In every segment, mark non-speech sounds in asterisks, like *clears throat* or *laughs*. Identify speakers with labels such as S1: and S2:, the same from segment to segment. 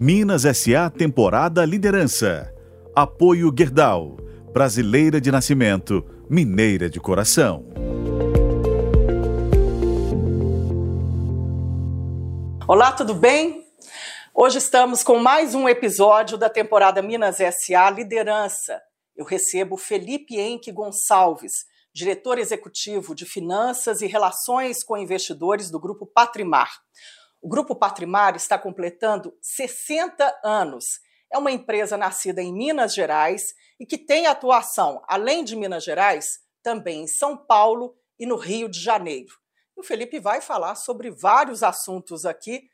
S1: Minas SA Temporada Liderança. Apoio Gerdau. Brasileira de nascimento, mineira de coração.
S2: Olá, tudo bem? Hoje estamos com mais um episódio da temporada Minas SA Liderança. Eu recebo Felipe Henque Gonçalves, diretor executivo de Finanças e Relações com Investidores do Grupo Patrimar. O Grupo Patrimar está completando 60 anos. É uma empresa nascida em Minas Gerais e que tem atuação, além de Minas Gerais, também em São Paulo e no Rio de Janeiro. o Felipe vai falar sobre vários assuntos aqui,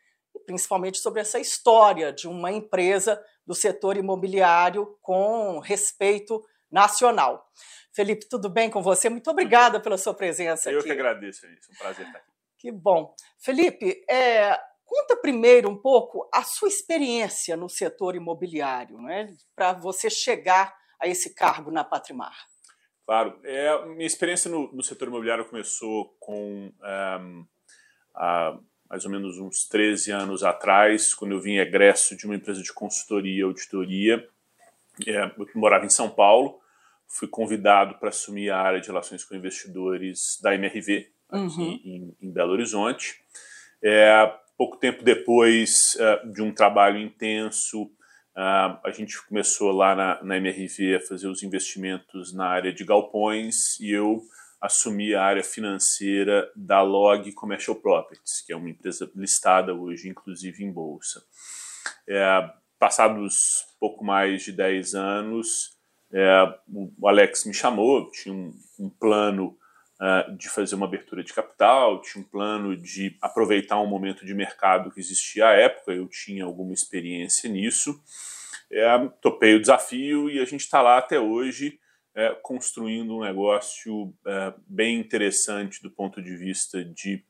S2: principalmente sobre essa história de uma empresa do setor imobiliário com respeito nacional. Felipe, tudo bem com você? Muito obrigada pela sua presença
S3: Eu
S2: aqui.
S3: Eu que agradeço, é um prazer estar aqui.
S2: Que bom. Felipe, é, conta primeiro um pouco a sua experiência no setor imobiliário, né, para você chegar a esse cargo na Patrimar.
S3: Claro. É, minha experiência no, no setor imobiliário começou com um, há mais ou menos uns 13 anos atrás, quando eu vim egresso de uma empresa de consultoria e auditoria. É, eu morava em São Paulo, fui convidado para assumir a área de relações com investidores da MRV, aqui uhum. em, em, Belo Horizonte. É, pouco tempo depois uh, de um trabalho intenso, uh, a gente começou lá na, na, MRV a fazer os investimentos na área de galpões e eu assumi a área financeira da Log Commercial Properties, que é uma empresa listada hoje, inclusive em bolsa. É, passados pouco mais de 10 anos, é, o Alex me chamou, tinha um, um plano uh, de fazer uma abertura de capital, tinha um plano de aproveitar um momento de mercado que existia à época, eu tinha alguma experiência nisso. É, topei o desafio e a gente está lá até hoje é, construindo um negócio é, bem interessante do ponto de vista de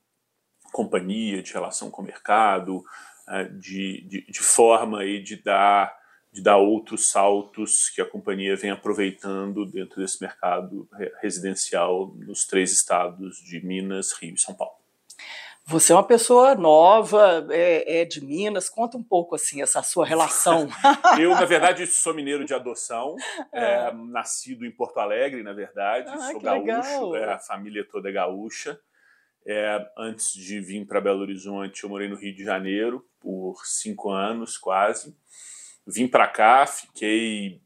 S3: companhia, de relação com o mercado, é, de, de, de forma aí de dar de dar outros saltos que a companhia vem aproveitando dentro desse mercado residencial nos três estados de Minas, Rio e São Paulo.
S2: Você é uma pessoa nova, é, é de Minas. Conta um pouco assim essa sua relação. *laughs*
S3: eu, na verdade, sou mineiro de adoção, é. É, nascido em Porto Alegre, na verdade. Ah, sou gaúcho, é, a família toda é gaúcha. É, antes de vir para Belo Horizonte, eu morei no Rio de Janeiro por cinco anos, quase. Vim para cá, fiquei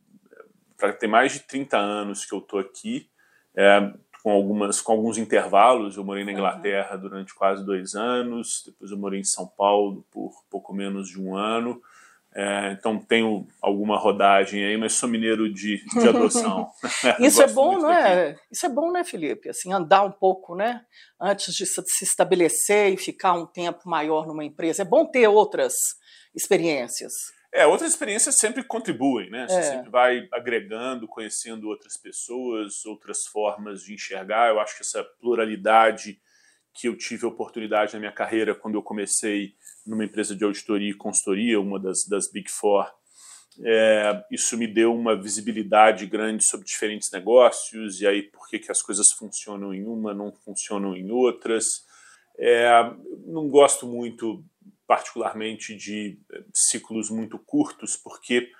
S3: para ter mais de 30 anos que eu tô aqui, é, com algumas com alguns intervalos. Eu morei na Inglaterra uhum. durante quase dois anos, depois eu morei em São Paulo por pouco menos de um ano. É, então tenho alguma rodagem aí, mas sou mineiro de, de *laughs* adoção.
S2: Isso *laughs* é bom, não é? Isso é bom, né, Felipe? Assim, andar um pouco, né? Antes de se estabelecer e ficar um tempo maior numa empresa. É bom ter outras experiências.
S3: É, outras experiências sempre contribuem, né? Você é. sempre vai agregando, conhecendo outras pessoas, outras formas de enxergar. Eu acho que essa pluralidade que eu tive a oportunidade na minha carreira quando eu comecei numa empresa de auditoria e consultoria, uma das, das Big Four, é, isso me deu uma visibilidade grande sobre diferentes negócios e aí por que, que as coisas funcionam em uma, não funcionam em outras. É, não gosto muito particularmente de eh, ciclos muito curtos, porque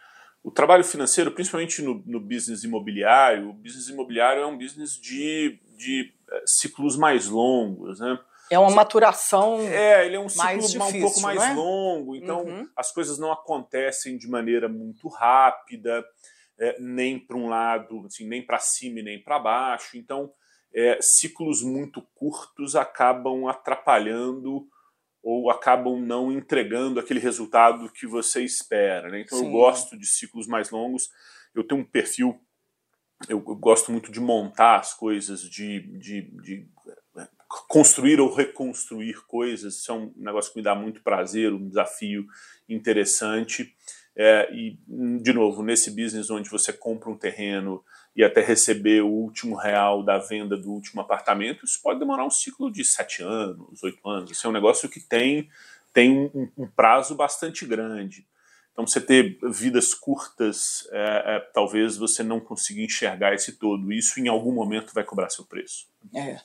S3: o trabalho financeiro, principalmente no, no business imobiliário, o business imobiliário é um business de, de eh, ciclos mais longos, né?
S2: É uma maturação.
S3: É, ele é um ciclo difícil, um pouco mais é? longo, então uhum. as coisas não acontecem de maneira muito rápida, é, nem para um lado, assim, nem para cima e nem para baixo. Então, é, ciclos muito curtos acabam atrapalhando ou acabam não entregando aquele resultado que você espera. Né? Então Sim. eu gosto de ciclos mais longos. Eu tenho um perfil, eu, eu gosto muito de montar as coisas, de, de, de, é, construir ou reconstruir coisas. Isso é um negócio que me dá muito prazer, um desafio interessante. É, e, de novo, nesse business onde você compra um terreno e até receber o último real da venda do último apartamento, isso pode demorar um ciclo de sete anos, oito anos. Isso é um negócio que tem, tem um, um prazo bastante grande. Então, você ter vidas curtas, é, é, talvez você não consiga enxergar esse todo. Isso, em algum momento, vai cobrar seu preço.
S2: É.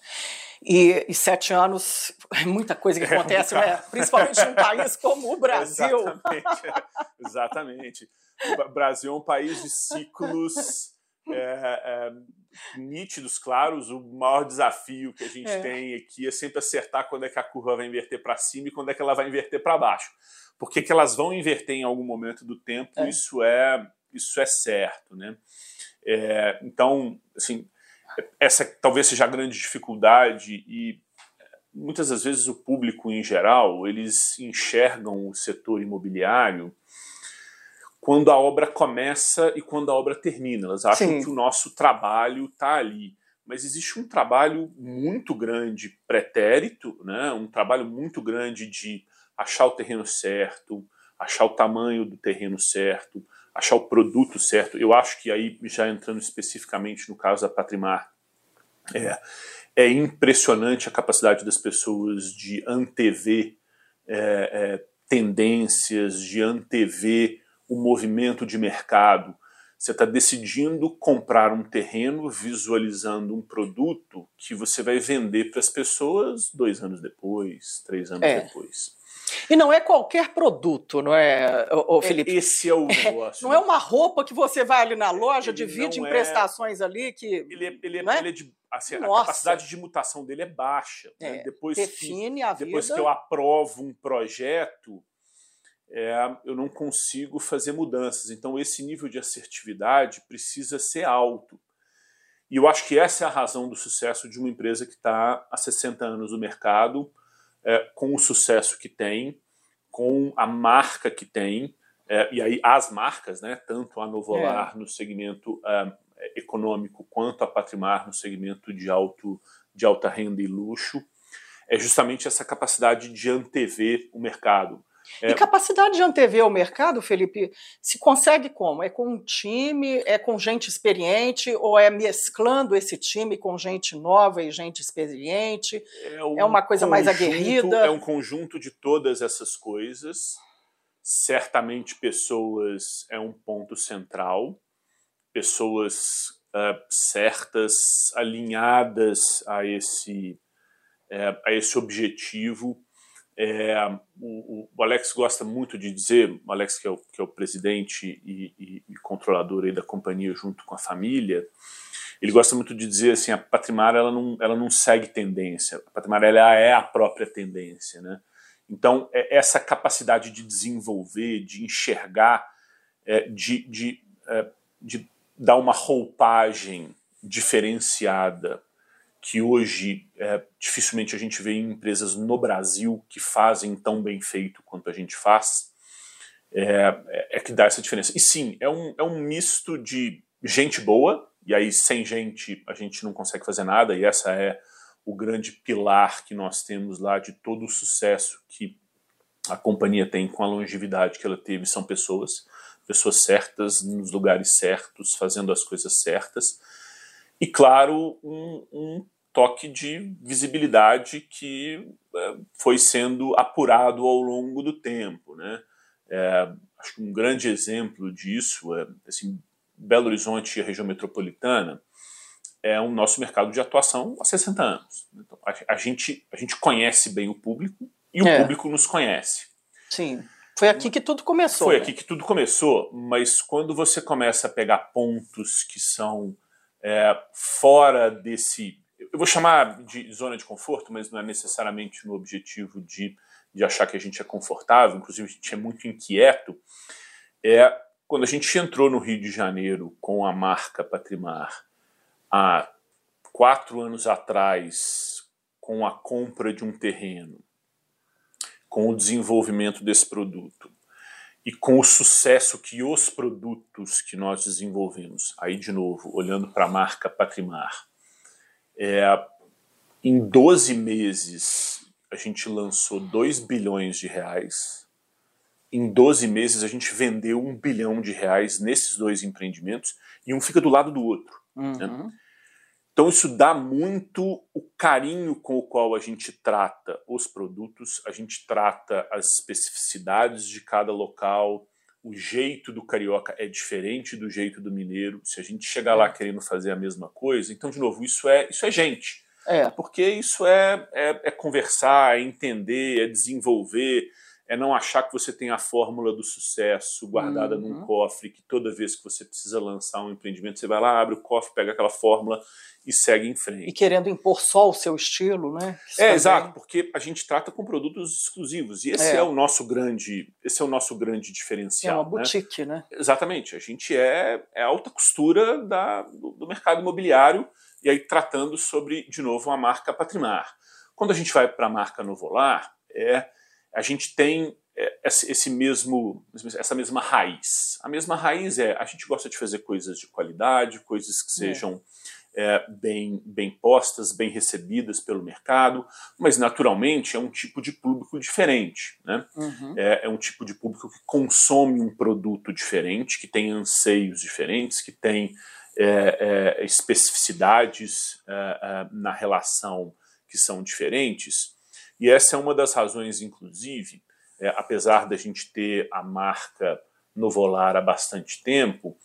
S2: E, e, sete anos *laughs* é muita coisa que é acontece, é, né? principalmente num país como o Brasil.
S3: Exatamente. *laughs* Exatamente. O Brasil é um país de ciclos é, é, nítidos, claros. O maior desafio que a gente é. tem aqui é sempre acertar quando é que a curva vai inverter para cima e quando é que ela vai inverter para baixo. Porque que elas vão inverter em algum momento do tempo, é. isso é isso é certo, né? É, então, assim, essa talvez seja a grande dificuldade e muitas das vezes o público em geral eles enxergam o setor imobiliário quando a obra começa e quando a obra termina. Elas acham Sim. que o nosso trabalho está ali. Mas existe um trabalho muito grande pretérito, né? um trabalho muito grande de achar o terreno certo, achar o tamanho do terreno certo, achar o produto certo. Eu acho que aí, já entrando especificamente no caso da Patrimar, é, é impressionante a capacidade das pessoas de antever é, é, tendências, de antever o movimento de mercado. Você está decidindo comprar um terreno, visualizando um produto que você vai vender para as pessoas dois anos depois, três anos é. depois.
S2: E não é qualquer produto, não é, o
S3: é,
S2: Felipe?
S3: Esse é o negócio.
S2: É, não é uma roupa que você vai ali na loja, ele divide em é... prestações ali que.
S3: Ele é, ele é, ele é de. Assim, a capacidade de mutação dele é baixa. Né? É?
S2: Depois define que, a
S3: vida. Depois que eu aprovo um projeto, é, eu não consigo fazer mudanças. Então, esse nível de assertividade precisa ser alto. E eu acho que essa é a razão do sucesso de uma empresa que está há 60 anos no mercado, é, com o sucesso que tem, com a marca que tem, é, e aí as marcas, né, tanto a Novolar é. no segmento é, econômico quanto a Patrimar no segmento de, alto, de alta renda e luxo, é justamente essa capacidade de antever o mercado.
S2: É... E capacidade de antever o mercado, Felipe, se consegue como? É com um time, é com gente experiente, ou é mesclando esse time com gente nova e gente experiente? É, um é uma coisa conjunto, mais aguerrida?
S3: É um conjunto de todas essas coisas. Certamente pessoas é um ponto central, pessoas uh, certas, alinhadas a esse, uh, a esse objetivo é, o, o, Alex gosta muito de dizer, o Alex que é o, que é o presidente e, e, e controlador da companhia junto com a família, ele gosta muito de dizer assim, a Patrimar ela não, ela não segue tendência, a Patrimar ela é a própria tendência, né? Então é essa capacidade de desenvolver, de enxergar, é, de, de, é, de dar uma roupagem diferenciada que hoje é, dificilmente a gente vê em empresas no Brasil que fazem tão bem feito quanto a gente faz, é, é, é, que dá essa diferença. E sim, é um, é um misto de gente boa, e aí sem gente a gente não consegue fazer nada, e essa é o grande pilar que nós temos lá de todo o sucesso que a companhia tem com a longevidade que ela teve, são pessoas, pessoas certas, nos lugares certos, fazendo as coisas certas. E claro, um, um toque de visibilidade que é, foi sendo apurado ao longo do tempo. Né? É, acho que um grande exemplo disso é assim, Belo Horizonte e a região metropolitana é o nosso mercado de atuação há 60 anos. Então, a, a gente, a gente conhece bem o público e o é. público nos conhece.
S2: Sim. Foi aqui que tudo começou.
S3: Foi
S2: né?
S3: aqui que tudo começou, mas quando você começa a pegar pontos que são é, fora desse eu vou chamar de zona de conforto, mas não é necessariamente no objetivo de, de achar que a gente é confortável, inclusive a gente é muito inquieto, é quando a gente entrou no Rio de Janeiro com a marca Patrimar há quatro anos atrás, com a compra de um terreno, com o desenvolvimento desse produto e com o sucesso que os produtos que nós desenvolvemos, aí de novo, olhando para a marca Patrimar, é, em 12 meses, a gente lançou 2 bilhões de reais. Em 12 meses, a gente vendeu um bilhão de reais nesses dois empreendimentos e um fica do lado do outro. Né? Uhum. Né? Então, isso dá muito o carinho com o qual a gente trata os produtos, a gente trata as especificidades de cada local, o jeito do carioca é diferente do jeito do mineiro. Se a gente chegar lá é. querendo fazer a mesma coisa, então, de novo, isso é, isso é gente.
S2: É.
S3: Porque isso é, é, é conversar, é entender, é desenvolver, é não achar que você tem a fórmula do sucesso guardada uhum. num cofre, que toda vez que você precisa lançar um empreendimento, você vai lá, abre o cofre, pega aquela fórmula e segue em frente.
S2: E querendo impor só o seu estilo, né?
S3: Isso é, também... exato, porque a gente trata com produtos exclusivos. E esse é. é. o nosso grande, esse é o nosso grande diferencial.
S2: É uma né? boutique, né?
S3: né? Exatamente. A gente é, é alta costura da, do, do mercado imobiliário, e aí tratando sobre, de novo, a marca Patrimar. Quando a gente vai para a marca Novolar, é a gente tem é, esse mesmo, essa mesma raiz. A mesma raiz é a gente gosta de fazer coisas de qualidade, coisas que é. sejam é. É, bem, bem postas, bem recebidas pelo mercado, mas naturalmente é um tipo de público diferente. Né? Uhum. É, é, um tipo de público que consome um produto diferente, que tem anseios diferentes, que tem é, especificidades na relação que são diferentes. E essa é uma das razões, inclusive, é, apesar da gente ter a marca Novolar há bastante tempo,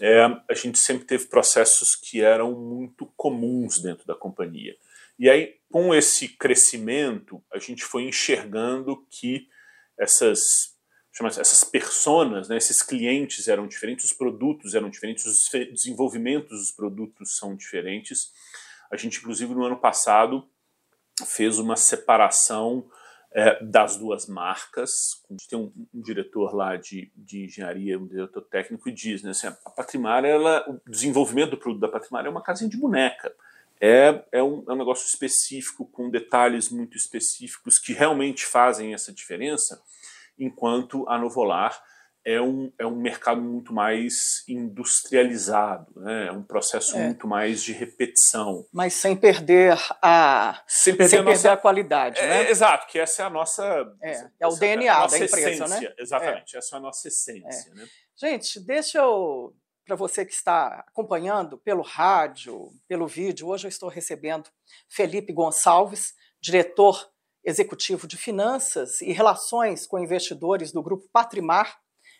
S3: é, a gente sempre teve processos que eram muito comuns dentro da companhia. E aí, com esse crescimento, a gente foi enxergando que essas essas personas, né, esses clientes eram diferentes, os produtos eram diferentes, os desenvolvimentos dos produtos são diferentes. A gente, inclusive, no ano passado, fez uma separação é, das duas marcas. A gente tem um, um, diretor lá de, de engenharia, um diretor técnico, e diz, né, assim, a Patrimar, ela, o desenvolvimento do produto da Patrimar é uma casinha de boneca. É, é, um, é um negócio específico, com detalhes muito específicos que realmente fazem essa diferença, enquanto a Novolar é um, é um mercado muito mais industrializado, né? é um processo é. muito mais de repetição.
S2: Mas sem perder a, sem perder, sem a, nossa, perder a qualidade.
S3: É,
S2: né?
S3: exato, que essa é a nossa.
S2: É, é o DNA da empresa,
S3: essência,
S2: né?
S3: Exatamente, essa é a nossa essência. Né?
S2: Gente, deixa eu. Para você que está acompanhando pelo rádio, pelo vídeo, hoje eu estou recebendo Felipe Gonçalves, diretor executivo de finanças e relações com investidores do grupo Patrimar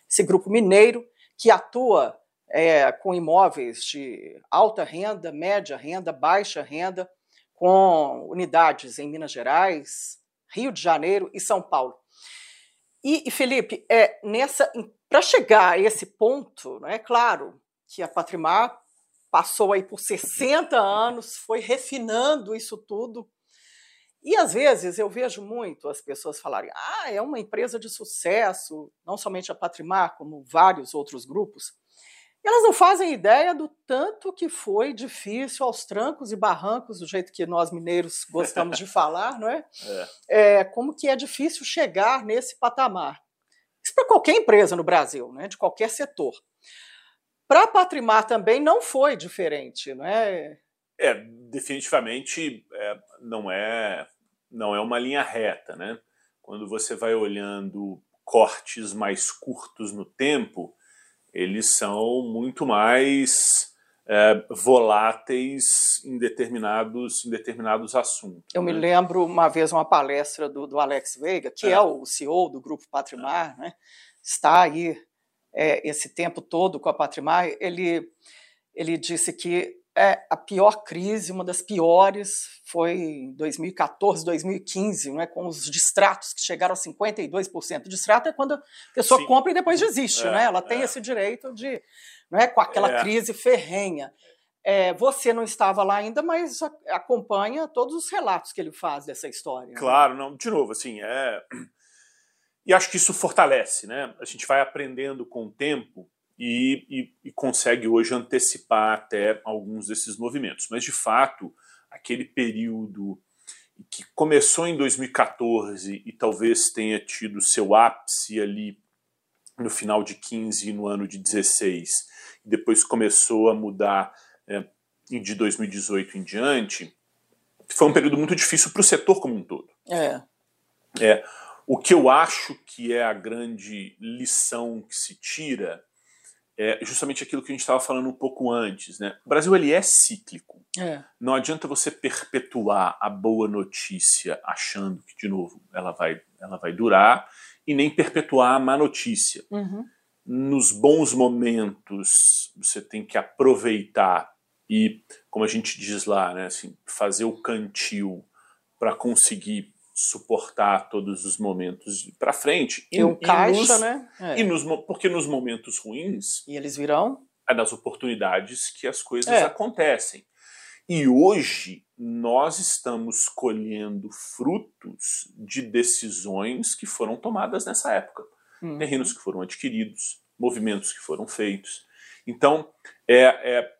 S2: esse grupo mineiro que atua é, com imóveis de alta renda, média renda, baixa renda, com unidades em Minas Gerais, Rio de Janeiro e São Paulo. E, e Felipe, é nessa para chegar a esse ponto, é claro que a Patrimar passou aí por 60 anos, foi refinando isso tudo e às vezes eu vejo muito as pessoas falarem: ah, é uma empresa de sucesso, não somente a Patrimar, como vários outros grupos. E elas não fazem ideia do tanto que foi difícil aos trancos e barrancos, do jeito que nós mineiros gostamos de falar, não é? *laughs* é? é como que é difícil chegar nesse patamar. Isso para qualquer empresa no Brasil, né? de qualquer setor. Para a Patrimar também não foi diferente, não é?
S3: É, definitivamente é, não é não é uma linha reta, né? Quando você vai olhando cortes mais curtos no tempo, eles são muito mais é, voláteis em determinados, em determinados assuntos.
S2: Eu né? me lembro uma vez uma palestra do, do Alex Veiga, que é. é o CEO do Grupo Patrimar, é. né? está aí é, esse tempo todo com a Patrimar, ele, ele disse que é, a pior crise, uma das piores, foi em 2014, 2015, né, com os distratos que chegaram a 52%. Distrato é quando a pessoa Sim. compra e depois desiste, é, né? Ela tem é. esse direito de, né, com aquela é. crise ferrenha. É, você não estava lá ainda, mas acompanha todos os relatos que ele faz dessa história. Né?
S3: Claro, não, de novo, assim, é. *clears throat* E acho que isso fortalece, né? A gente vai aprendendo com o tempo e, e, e consegue hoje antecipar até alguns desses movimentos. Mas, de fato, aquele período que começou em 2014 e talvez tenha tido seu ápice ali no final de 15 e no ano de 16, e depois começou a mudar é, de 2018 em diante, foi um período muito difícil para o setor como um todo.
S2: É.
S3: é. O que eu acho que é a grande lição que se tira é justamente aquilo que a gente estava falando um pouco antes. Né? O Brasil ele é cíclico.
S2: É.
S3: Não adianta você perpetuar a boa notícia achando que, de novo, ela vai, ela vai durar, e nem perpetuar a má notícia.
S2: Uhum.
S3: Nos bons momentos, você tem que aproveitar e, como a gente diz lá, né, assim, fazer o cantil para conseguir suportar todos os momentos para frente.
S2: E, o caixa,
S3: nos,
S2: né?
S3: É. E nos, porque nos momentos ruins.
S2: E eles virão?
S3: É nas oportunidades que as coisas é. acontecem. E hoje nós estamos colhendo frutos de decisões que foram tomadas nessa época. Uhum. Terrenos que foram adquiridos, movimentos que foram feitos. Então, é, é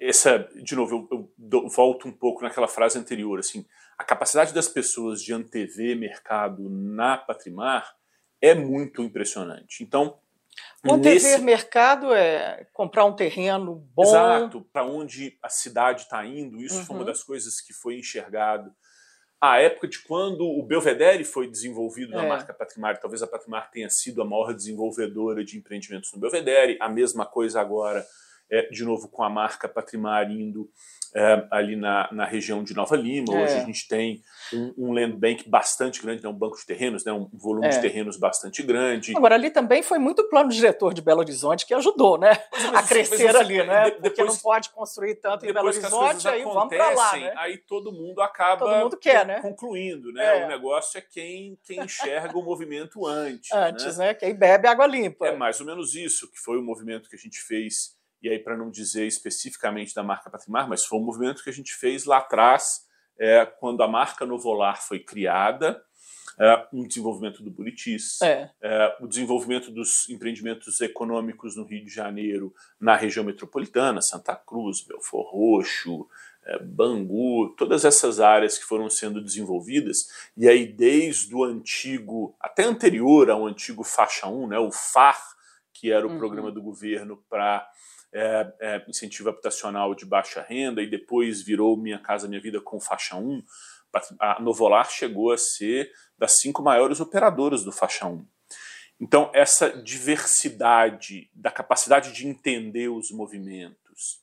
S3: essa, de novo, eu, eu, volto um pouco naquela frase anterior, assim, a capacidade das pessoas de antever mercado na Patrimar é muito impressionante. Então,
S2: o antever nesse... mercado é comprar um terreno bom.
S3: Exato, para onde a cidade está indo, isso uhum. foi uma uhum. das coisas que foi enxergado. A época de quando o Belvedere foi desenvolvido na é. marca Patrimar, talvez a Patrimar tenha sido a maior desenvolvedora de empreendimentos no Belvedere, a mesma coisa agora é, de novo com a marca Patrimar indo é, ali na, na região de Nova Lima. Hoje é. a gente tem um, um, land bank bastante grande, né, um banco de terrenos, né, um volume é. de terrenos bastante grande.
S2: Agora, ali também foi muito o plano diretor de Belo Horizonte que ajudou né, mas, a crescer mas, ali, né? Depois, Porque não pode construir tanto em Belo Horizonte, aí vamos para lá. Né?
S3: Aí todo mundo acaba
S2: todo mundo quer, né?
S3: concluindo. Né? É. O negócio é quem, quem enxerga o movimento antes. *laughs*
S2: Antes, né? né? Quem bebe água limpa.
S3: É mais ou menos isso que foi o movimento que a gente fez e aí para não dizer especificamente da marca Patrimar, mas foi um movimento que a gente fez lá atrás, é, quando a marca Novolar foi criada, é, um desenvolvimento do Buritis, é. É, o desenvolvimento dos empreendimentos econômicos no Rio de Janeiro, na região metropolitana, Santa Cruz, Belfor Roxo, é, Bangu, todas essas áreas que foram sendo desenvolvidas, e aí desde o antigo, até anterior ao antigo Faixa 1, né, o FAR, que era o uhum. programa do governo para é, é, incentivo habitacional de baixa renda e depois virou Minha Casa Minha Vida com faixa 1, a Novolar chegou a ser das cinco maiores operadoras do faixa 1. Então, essa diversidade da capacidade de entender os movimentos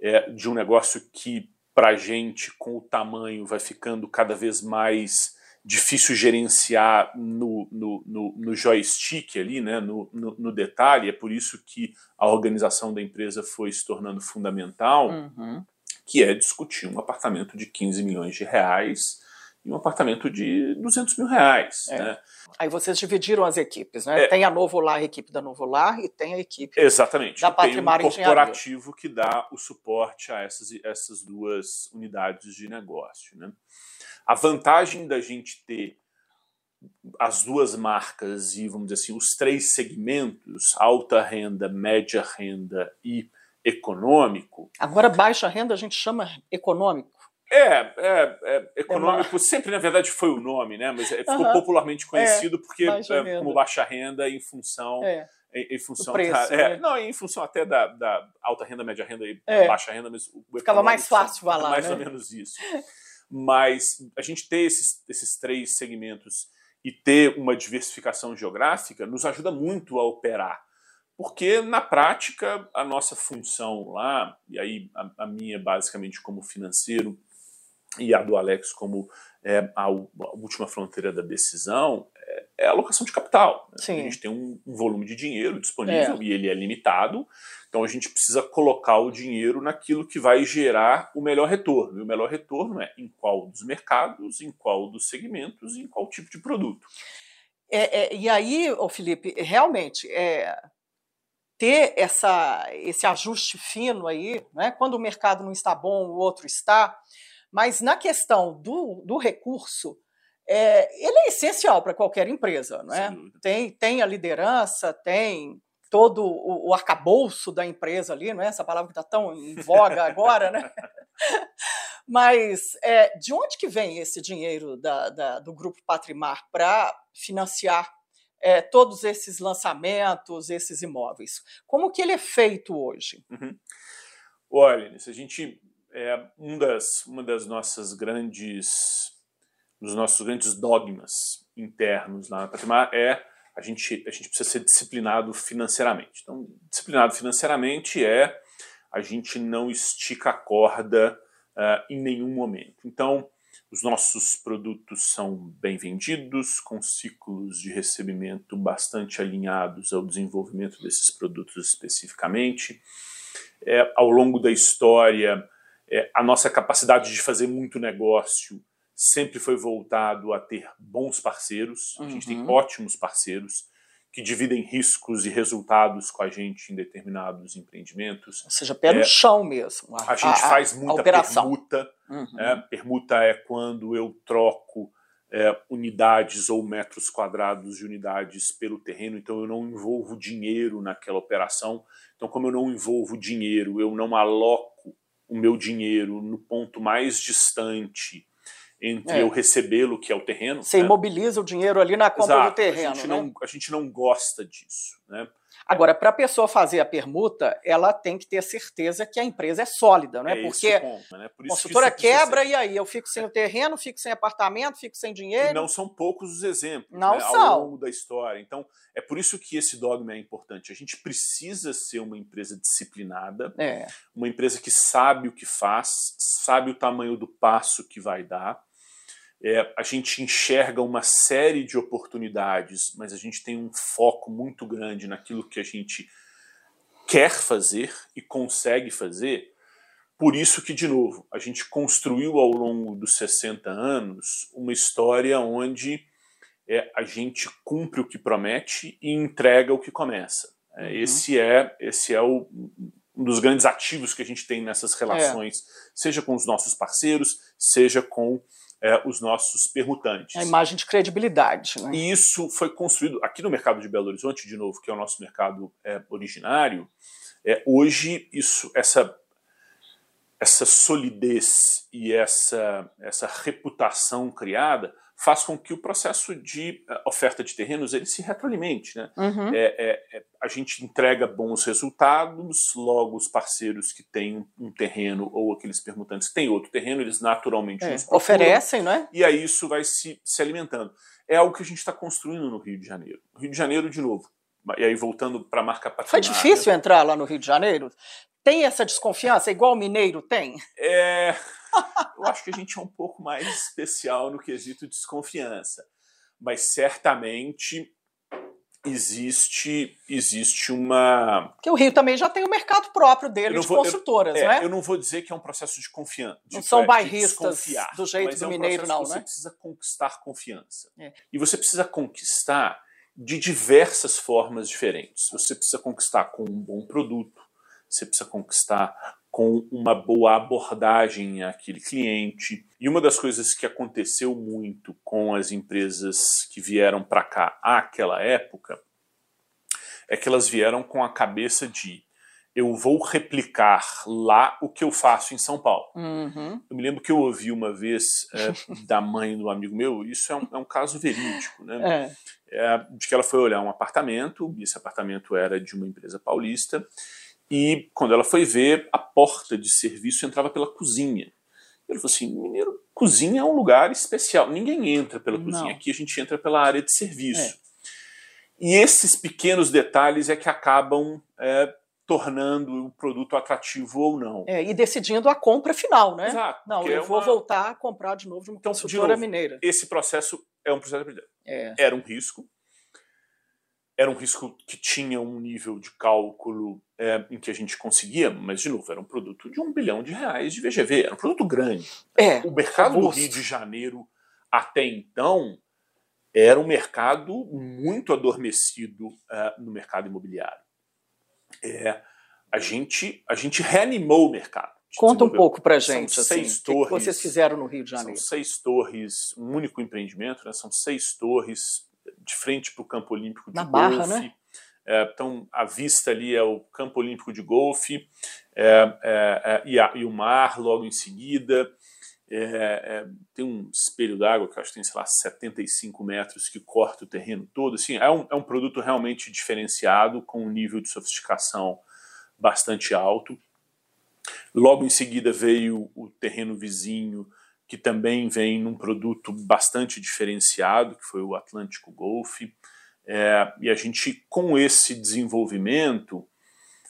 S3: é, de um negócio que, para a gente, com o tamanho, vai ficando cada vez mais difícil gerenciar no, no, no, no joystick ali, né, no, no, detalhe, é por isso que a organização da empresa foi se tornando fundamental, uhum. que é discutir um apartamento de 15 milhões de reais e um apartamento de 200 mil reais. É. Né?
S2: Aí vocês dividiram as equipes, né? É. Tem a Novo Lar, a equipe da Novo Lar, e tem a equipe
S3: Exatamente.
S2: da Patrimônio
S3: Tem um corporativo que dá o suporte a essas, essas duas unidades de negócio, né? A vantagem da gente ter as duas marcas e, vamos dizer assim, os três segmentos, alta renda, média renda e econômico.
S2: Agora, baixa renda a gente chama econômico.
S3: É, é, é econômico é sempre, na verdade, foi o nome, né? Mas é, ficou popularmente é, conhecido porque baixa é, como baixa renda em função. Em, em, função
S2: preço,
S3: da,
S2: né?
S3: não em função até da, da, alta renda média renda e baixa renda mas
S2: ficava mais fácil falar
S3: mais
S2: né?
S3: ou menos isso *laughs* mas a gente ter esses, esses três segmentos e ter uma diversificação geográfica nos ajuda muito a operar. Porque, na prática, a nossa função lá, e aí a, a minha basicamente como financeiro e a do Alex como é, a, a última fronteira da decisão, é, a alocação de capital. Né? A gente tem um, um, volume de dinheiro disponível é. e ele é limitado. Então a gente precisa colocar o dinheiro naquilo que vai gerar o melhor retorno. E o melhor retorno é em qual dos mercados, em qual dos segmentos, em qual tipo de produto.
S2: É, é, e aí, ô Felipe, realmente, é, ter essa, esse ajuste fino aí, né, quando o mercado não está bom, o outro está, mas na questão do, do recurso, é, ele é essencial para qualquer empresa. Né? Tem, tem a liderança, tem todo o, o arcabouço da empresa ali, não é? Essa palavra que está tão em voga agora, né? *laughs* Mas é, de onde que vem esse dinheiro da, da, do Grupo Patrimar para financiar é, todos esses lançamentos, esses imóveis? Como que ele é feito hoje?
S3: Uhum. Olha, se a gente é um das, uma das nossas grandes dos nossos grandes dogmas internos lá na Patrimar é a gente, a gente precisa ser disciplinado financeiramente. Então, disciplinado financeiramente é a gente não estica a corda uh, em nenhum momento. Então, os nossos produtos são bem vendidos, com ciclos de recebimento bastante alinhados ao desenvolvimento desses produtos especificamente. É, ao longo da história, é, a nossa capacidade de fazer muito negócio sempre foi voltado a ter bons parceiros. A gente tem
S2: Uhum.
S3: ótimos parceiros que dividem riscos e resultados com a gente em determinados empreendimentos.
S2: Ou seja, pé no
S3: É.
S2: chão mesmo.
S3: A gente faz muita permuta.
S2: Uhum.
S3: É, permuta é quando eu troco é, unidades ou metros quadrados de unidades pelo terreno, então eu não envolvo dinheiro naquela operação. Então, como eu não envolvo dinheiro, eu não aloco o meu dinheiro no ponto mais distante entre
S2: É.
S3: eu recebê-lo, que é o terreno.
S2: Você
S3: né?
S2: issimobiliza o dinheiro ali na compra
S3: Exato,
S2: do terreno.
S3: a, gente
S2: né?
S3: não, a gente não gosta disso. Né?
S2: Agora, para a pessoa fazer a permuta, ela tem que ter certeza que a empresa é sólida, não é?
S3: esse
S2: Porque
S3: o ponto, né? Por
S2: a
S3: isso que
S2: quebra e aí eu fico sem o terreno, fico sem apartamento, fico sem dinheiro.
S3: E não são poucos os exemplos
S2: Não
S3: né,
S2: são.
S3: ao longo da história. Então, é por isso que esse dogma é importante. A gente precisa ser uma empresa disciplinada,
S2: É.
S3: uma empresa que sabe o que faz, sabe o tamanho do passo que vai dar. É, a gente enxerga uma série de oportunidades, mas a gente tem um foco muito grande naquilo que a gente quer fazer e consegue fazer. Por isso que, de novo, a gente construiu ao longo dos 60 anos uma história onde é, a gente cumpre o que promete e entrega o que começa. É,
S2: Uhum.
S3: Esse é, esse é o, um dos grandes ativos que a gente tem nessas relações, seja com os nossos parceiros, seja com é, os nossos permutantes.
S2: A imagem de credibilidade. Né?
S3: E isso foi construído aqui no mercado de Belo Horizonte, de novo, que é o nosso mercado é, originário. É, hoje, isso, essa, essa solidez e essa, essa reputação criada faz com que o processo de eh, oferta de terrenos ele se retroalimente. Né?
S2: Uhum.
S3: É, é, é, a gente entrega bons resultados, logo os parceiros que têm um, terreno ou aqueles permutantes que têm outro terreno, eles naturalmente
S2: É,
S3: nos procuram
S2: Oferecem, não é?
S3: e aí isso vai se, se alimentando. É algo que a gente está construindo no Rio de Janeiro. Rio de Janeiro, de novo, e aí voltando para a marca
S2: Foi
S3: patrimônio.
S2: difícil entrar lá no Rio de Janeiro? Tem essa desconfiança, igual o mineiro tem?
S3: É, eu acho que a gente é um pouco mais especial no quesito desconfiança. Mas certamente existe, existe uma.
S2: Porque o Rio também já tem o mercado próprio
S3: Eu
S2: dele de
S3: vou- eu-
S2: construtoras,
S3: É,
S2: não é?
S3: Eu não vou dizer que é um processo de confiança.
S2: Não são bairristas
S3: desconfiar,
S2: do jeito do
S3: é um
S2: mineiro, não,
S3: que
S2: né?
S3: Você precisa conquistar confiança.
S2: É.
S3: E você precisa conquistar de diversas formas diferentes. Você precisa conquistar com um bom produto, você precisa conquistar com uma boa abordagem àquele cliente. E uma das coisas que aconteceu muito com as empresas que vieram para cá àquela época é que elas vieram com a cabeça de eu vou replicar lá o que eu faço em São Paulo.
S2: Uhum.
S3: Eu me lembro que eu ouvi uma vez é, *laughs* da mãe do amigo meu, isso é um, é um caso verídico, né?
S2: É.
S3: É, de que ela foi olhar um apartamento, e esse apartamento era de uma empresa paulista, e quando ela foi ver, a porta de serviço entrava pela cozinha. Ele falou assim: Mineiro, cozinha é um lugar especial, ninguém entra pela cozinha,
S2: Não.
S3: aqui a gente entra pela área de serviço. E esses pequenos detalhes é que acabam é, tornando o produto atrativo ou não.
S2: É, e decidindo a compra final, né?
S3: Exato.
S2: Não, eu
S3: é
S2: vou
S3: uma-
S2: voltar a comprar de novo de uma
S3: Então, de
S2: construtora
S3: novo,
S2: mineira.
S3: Esse processo é um processo de
S2: É.
S3: era um risco. Era um risco que tinha um nível de cálculo é, em que a gente conseguia, mas, de novo, era um produto de um bilhão de reais de VGV, era um produto grande.
S2: É,
S3: O mercado do. Rio de Janeiro, até então, era um mercado muito adormecido é, no mercado imobiliário. É, a, gente, a gente reanimou o mercado.
S2: Conta um pouco
S3: São
S2: gente, assim,
S3: seis
S2: o que
S3: torres.
S2: vocês fizeram no Rio de
S3: São
S2: Janeiro.
S3: seis torres, um único empreendimento, né? são seis torres de frente para o Campo Olímpico de
S2: Na
S3: Golfe.
S2: Barra, né?
S3: É, então, a vista ali é o Campo Olímpico de Golfe é, é, é, e, a- e o mar logo em seguida. É, tem um espelho d'água que eu acho que tem, sei lá, 75 metros que corta o terreno todo. Assim, é, um, é um produto realmente diferenciado, com um nível de sofisticação bastante alto. Logo em seguida veio o terreno vizinho, que também vem num produto bastante diferenciado, que foi o Atlântico Golf. É, e a gente, com esse desenvolvimento,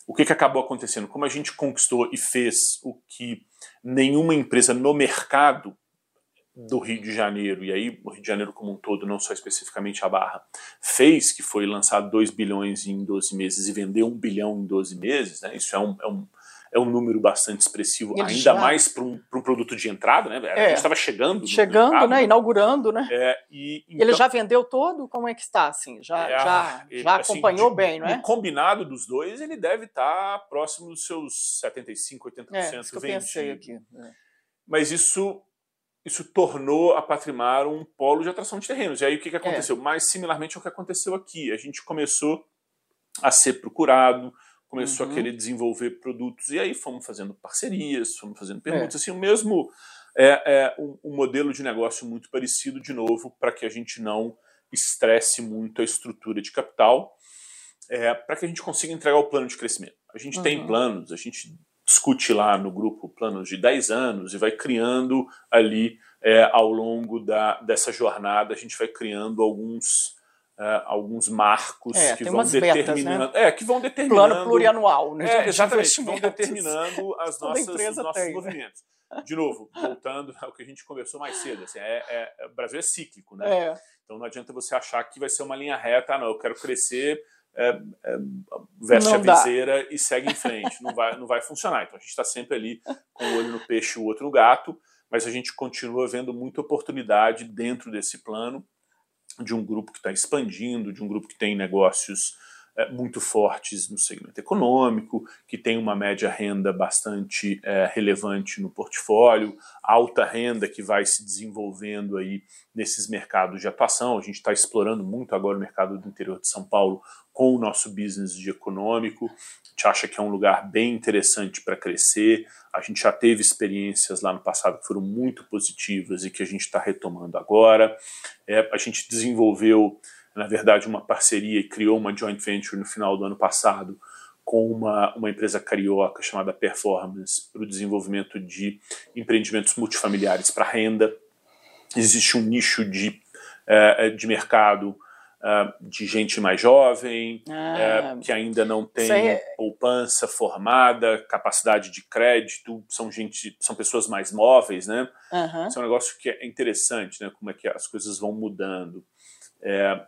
S3: o que, que acabou acontecendo? Como a gente conquistou e fez o que nenhuma empresa no mercado do Rio de Janeiro, e aí o Rio de Janeiro como um todo, não só especificamente a Barra, fez, que foi lançar 2 bilhões em 12 meses e vender 1 bilhão em 12 meses, né? isso é um, é um, é um número bastante expressivo, ainda já... mais para um, um produto de entrada, né? É. A gente estava chegando.
S2: Chegando, mercado, né? Inaugurando, né? É, e, então... Ele já vendeu todo? Como é que está? Assim, já é, já, ele, já assim, acompanhou assim, bem, não é?
S3: Combinado dos dois, ele deve estar tá próximo dos seus 75%, 80% é, isso que eu vendido. Pensei aqui. É. Mas isso isso tornou a Patrimar um polo de atração de terrenos. E aí o que, que aconteceu? É. Mais similarmente ao que aconteceu aqui. A gente começou a ser procurado, começou uhum. a querer desenvolver produtos, e aí fomos fazendo parcerias, fomos fazendo perguntas, é. assim, o mesmo é, é um, um, modelo de negócio muito parecido, de novo, para que a gente não estresse muito a estrutura de capital, é, para que a gente consiga entregar o plano de crescimento. A gente uhum. tem planos, a gente discute lá no grupo planos de 10 anos e vai criando ali é, ao longo da, dessa jornada, a gente vai criando alguns, é, alguns marcos é, que vão determinando. Metas, né? É, que vão determinando.
S2: Plano plurianual, né?
S3: É, exatamente, que vão determinando as nossas, os nossos tem. movimentos. De novo, voltando ao que a gente conversou mais cedo, assim, é, é, o Brasil é cíclico, né? É. Então não adianta você achar que vai ser uma linha reta, ah, não, eu quero crescer é, é, veste não a viseira dá. e segue em frente. não, vai, não vai funcionar. Então a gente está sempre ali com o olho no peixe e o outro no gato, mas a gente continua vendo muita oportunidade dentro desse plano de um grupo que está expandindo, de um grupo que tem negócios é, muito fortes no segmento econômico, que tem uma média renda bastante é, relevante no portfólio, alta renda que vai se desenvolvendo aí nesses mercados de atuação. A gente está explorando muito agora o mercado do interior de São Paulo com o nosso business de econômico. A gente acha que é um lugar bem interessante para crescer. A gente já teve experiências lá no passado que foram muito positivas e que a gente está retomando agora. É, a gente desenvolveu na verdade, uma parceria e criou uma joint venture no final do ano passado com uma, uma empresa carioca chamada Performance para o desenvolvimento de empreendimentos multifamiliares para renda. Existe um nicho de, uh, de mercado uh, de gente mais jovem, ah, uh, que ainda não tem é... poupança formada, capacidade de crédito, são gente, são pessoas mais móveis, né? Uhum. Isso é um negócio que é interessante, né? Como é que as coisas vão mudando. É,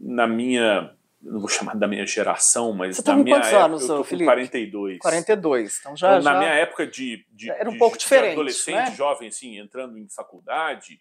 S3: na minha não vou chamar da minha geração, mas
S2: Você tá
S3: na minha
S2: quantos época, anos,
S3: eu tô
S2: Felipe?
S3: com 42.
S2: 42, então já...
S3: Então,
S2: já...
S3: Na minha época de, de,
S2: Era um
S3: de,
S2: pouco
S3: de
S2: diferente,
S3: adolescente,
S2: né?
S3: jovem, assim, entrando em faculdade,